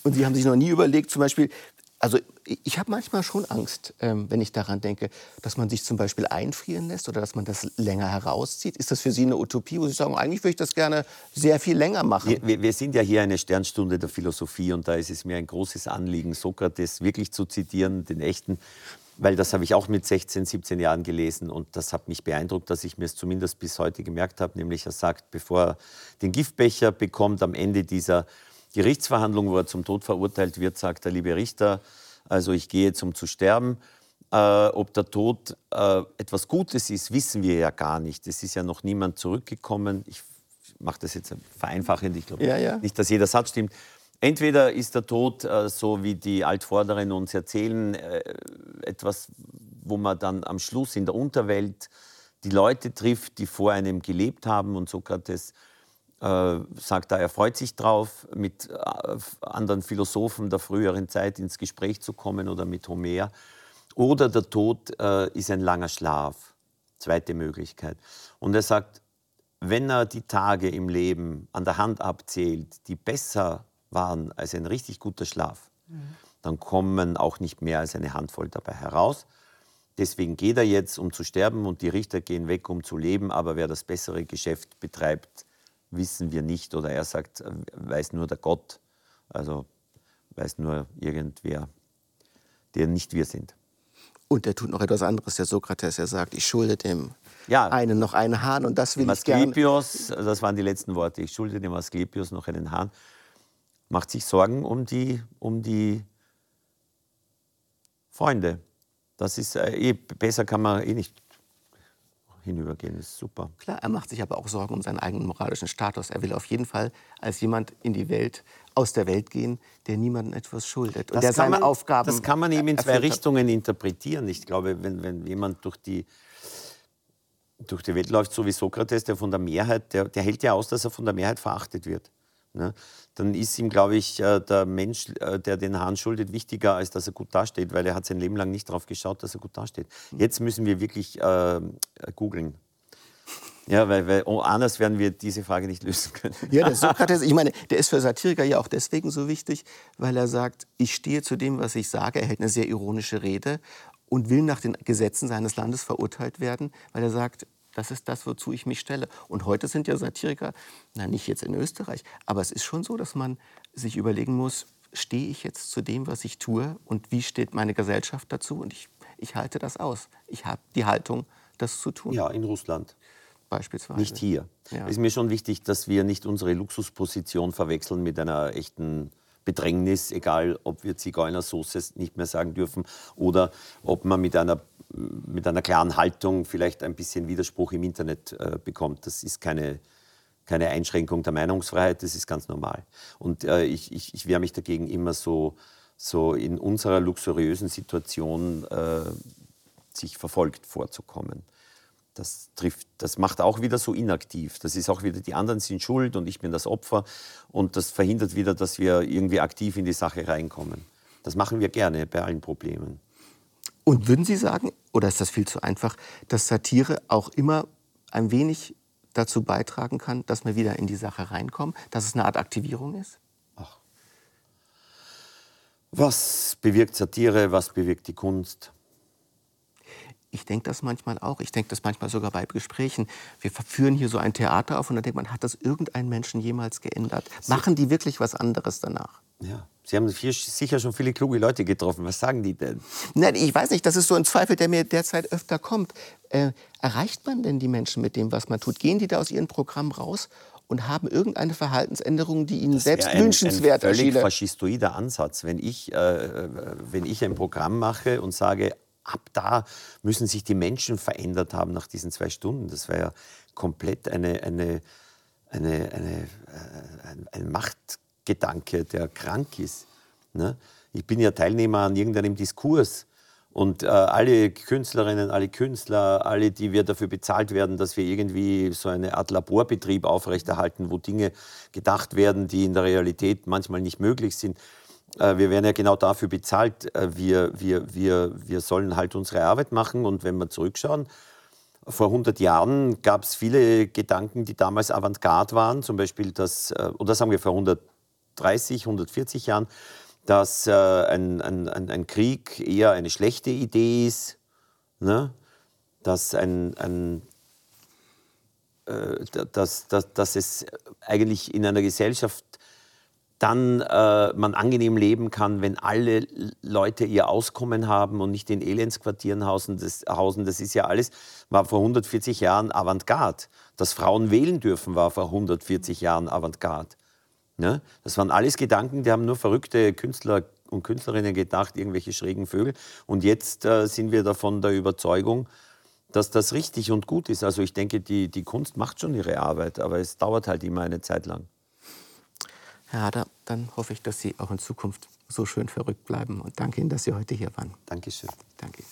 Und Sie haben sich noch nie überlegt, zum Beispiel, also ich habe manchmal schon Angst, ähm, wenn ich daran denke, dass man sich zum Beispiel einfrieren lässt oder dass man das länger herauszieht. Ist das für Sie eine Utopie, wo Sie sagen, eigentlich würde ich das gerne sehr viel länger machen? Wir, wir sind ja hier eine Sternstunde der Philosophie und da ist es mir ein großes Anliegen, Sokrates wirklich zu zitieren, den echten, weil das habe ich auch mit 16, 17 Jahren gelesen und das hat mich beeindruckt, dass ich mir es zumindest bis heute gemerkt habe, nämlich er sagt, bevor er den Giftbecher bekommt, am Ende dieser Gerichtsverhandlung, wo er zum Tod verurteilt wird, sagt der liebe Richter, also ich gehe zum zu sterben. Äh, ob der Tod äh, etwas Gutes ist, wissen wir ja gar nicht. Es ist ja noch niemand zurückgekommen. Ich mache das jetzt vereinfachend, ich glaube Ja, ja. nicht, dass jeder Satz stimmt. Entweder ist der Tod, äh, so wie die Altvorderen uns erzählen, äh, etwas, wo man dann am Schluss in der Unterwelt die Leute trifft, die vor einem gelebt haben. Und Sokrates äh, sagt da, er freut sich drauf, mit äh, anderen Philosophen der früheren Zeit ins Gespräch zu kommen oder mit Homer. Oder der Tod äh, ist ein langer Schlaf, zweite Möglichkeit. Und er sagt, wenn er die Tage im Leben an der Hand abzählt, die besser waren als ein richtig guter Schlaf, dann kommen auch nicht mehr als eine Handvoll dabei heraus. Deswegen geht er jetzt, um zu sterben, und die Richter gehen weg, um zu leben. Aber wer das bessere Geschäft betreibt, wissen wir nicht. Oder er sagt, äh, weiß nur der Gott, also weiß nur irgendwer, der nicht wir sind. Und er tut noch etwas anderes, der Sokrates. Er sagt, ich schulde dem Ja. einen noch einen Hahn und das will ich gerne. Das waren die letzten Worte, ich schulde dem Asklepios noch einen Hahn, macht sich Sorgen um die, um die Freunde. Das ist, äh, eh, besser kann man eh nicht hinübergehen. Das ist super. Klar, er macht sich aber auch Sorgen um seinen eigenen moralischen Status. Er will auf jeden Fall als jemand in die Welt, aus der Welt gehen, der niemandem etwas schuldet. Und Das der kann seine man, Aufgaben Das kann man eben in zwei erfüllt hat. Richtungen interpretieren. Ich glaube, wenn, wenn jemand durch die, durch die Welt läuft, so wie Sokrates, der von der Mehrheit, der, der hält ja aus, dass er von der Mehrheit verachtet wird. Ne? Dann ist ihm, glaube ich, äh, der Mensch, äh, der den Hahn schuldet, wichtiger, als dass er gut dasteht, weil er hat sein Leben lang nicht darauf geschaut, dass er gut dasteht. Jetzt müssen wir wirklich äh, googeln. Ja, weil, weil oh, anders werden wir diese Frage nicht lösen können. Ja, der Sokrates, ich meine, der ist für Satiriker ja auch deswegen so wichtig, weil er sagt, ich stehe zu dem, was ich sage. Er hält eine sehr ironische Rede und will nach den Gesetzen seines Landes verurteilt werden, weil er sagt, das ist das, wozu ich mich stelle. Und heute sind ja Satiriker, na nicht jetzt in Österreich, aber es ist schon so, dass man sich überlegen muss, stehe ich jetzt zu dem, was ich tue und wie steht meine Gesellschaft dazu? Und ich, ich halte das aus. Ich habe die Haltung, das zu tun, Ja, in Russland. beispielsweise. Nicht hier. Ja. Es ist mir schon wichtig, dass wir nicht unsere Luxusposition verwechseln mit einer echten Bedrängnis, egal ob wir Zigeunersoße nicht mehr sagen dürfen oder ob man mit einer, mit einer klaren Haltung vielleicht ein bisschen Widerspruch im Internet äh, bekommt. Das ist keine, keine Einschränkung der Meinungsfreiheit, das ist ganz normal. Und äh, ich, ich, ich wehre mich dagegen immer so, so in unserer luxuriösen Situation äh, sich verfolgt vorzukommen. Das trifft, das macht auch wieder so inaktiv. Das ist auch wieder, die anderen sind schuld und ich bin das Opfer. Und das verhindert wieder, dass wir irgendwie aktiv in die Sache reinkommen. Das machen wir gerne bei allen Problemen. Und würden Sie sagen, oder ist das viel zu einfach, dass Satire auch immer ein wenig dazu beitragen kann, dass wir wieder in die Sache reinkommen, dass es eine Art Aktivierung ist? Was bewirkt Satire? Was bewirkt die Kunst? Ich denke das manchmal auch. Ich denke das manchmal sogar bei Gesprächen. Wir führen hier so ein Theater auf und dann denkt man, hat das irgendein Menschen jemals geändert? Machen die wirklich was anderes danach? Ja. Sie haben hier sicher schon viele kluge Leute getroffen. Was sagen die denn? Nein, ich weiß nicht, das ist so ein Zweifel, der mir derzeit öfter kommt. Äh, erreicht man denn die Menschen mit dem, was man tut? Gehen die da aus ihrem Programm raus und haben irgendeine Verhaltensänderung, die ihnen selbst Ja, ein, wünschenswert ein völlig faschistoider Ansatz. Wenn ich, äh, wenn ich ein Programm mache und sage, ab da müssen sich die Menschen verändert haben nach diesen zwei Stunden, das wäre ja komplett eine, eine, eine, eine, äh, ein, ein Machtgedanke, der krank ist. Ne? Ich bin ja Teilnehmer an irgendeinem Diskurs. Und äh, alle Künstlerinnen, alle Künstler, alle, die wir dafür bezahlt werden, dass wir irgendwie so eine Art Laborbetrieb aufrechterhalten, wo Dinge gedacht werden, die in der Realität manchmal nicht möglich sind. Äh, wir werden ja genau dafür bezahlt. Äh, wir, wir, wir, wir sollen halt unsere Arbeit machen. Und wenn wir zurückschauen, vor 100 Jahren gab es viele Gedanken, die damals Avantgarde waren. Zum Beispiel, äh, oder sagen wir vor 130, 140 Jahren, dass äh, ein, ein, ein, Krieg eher eine schlechte Idee ist, ne? dass, ein, ein, äh, dass, dass, dass es eigentlich in einer Gesellschaft dann äh, man angenehm leben kann, wenn alle Leute ihr Auskommen haben und nicht in Elendsquartieren hausen. Das, hausen. das ist ja alles, war vor 140 Jahren Avantgarde. Dass Frauen wählen dürfen, war vor 140 Jahren Avantgarde. Ne? Das waren alles Gedanken, die haben nur verrückte Künstler und Künstlerinnen gedacht, irgendwelche schrägen Vögel. Und jetzt äh, sind wir davon der Überzeugung, dass das richtig und gut ist. Also ich denke, die, die Kunst macht schon ihre Arbeit, aber es dauert halt immer eine Zeit lang. Herr Hader, dann hoffe ich, dass Sie auch in Zukunft so schön verrückt bleiben und danke Ihnen, dass Sie heute hier waren. Dankeschön. Danke.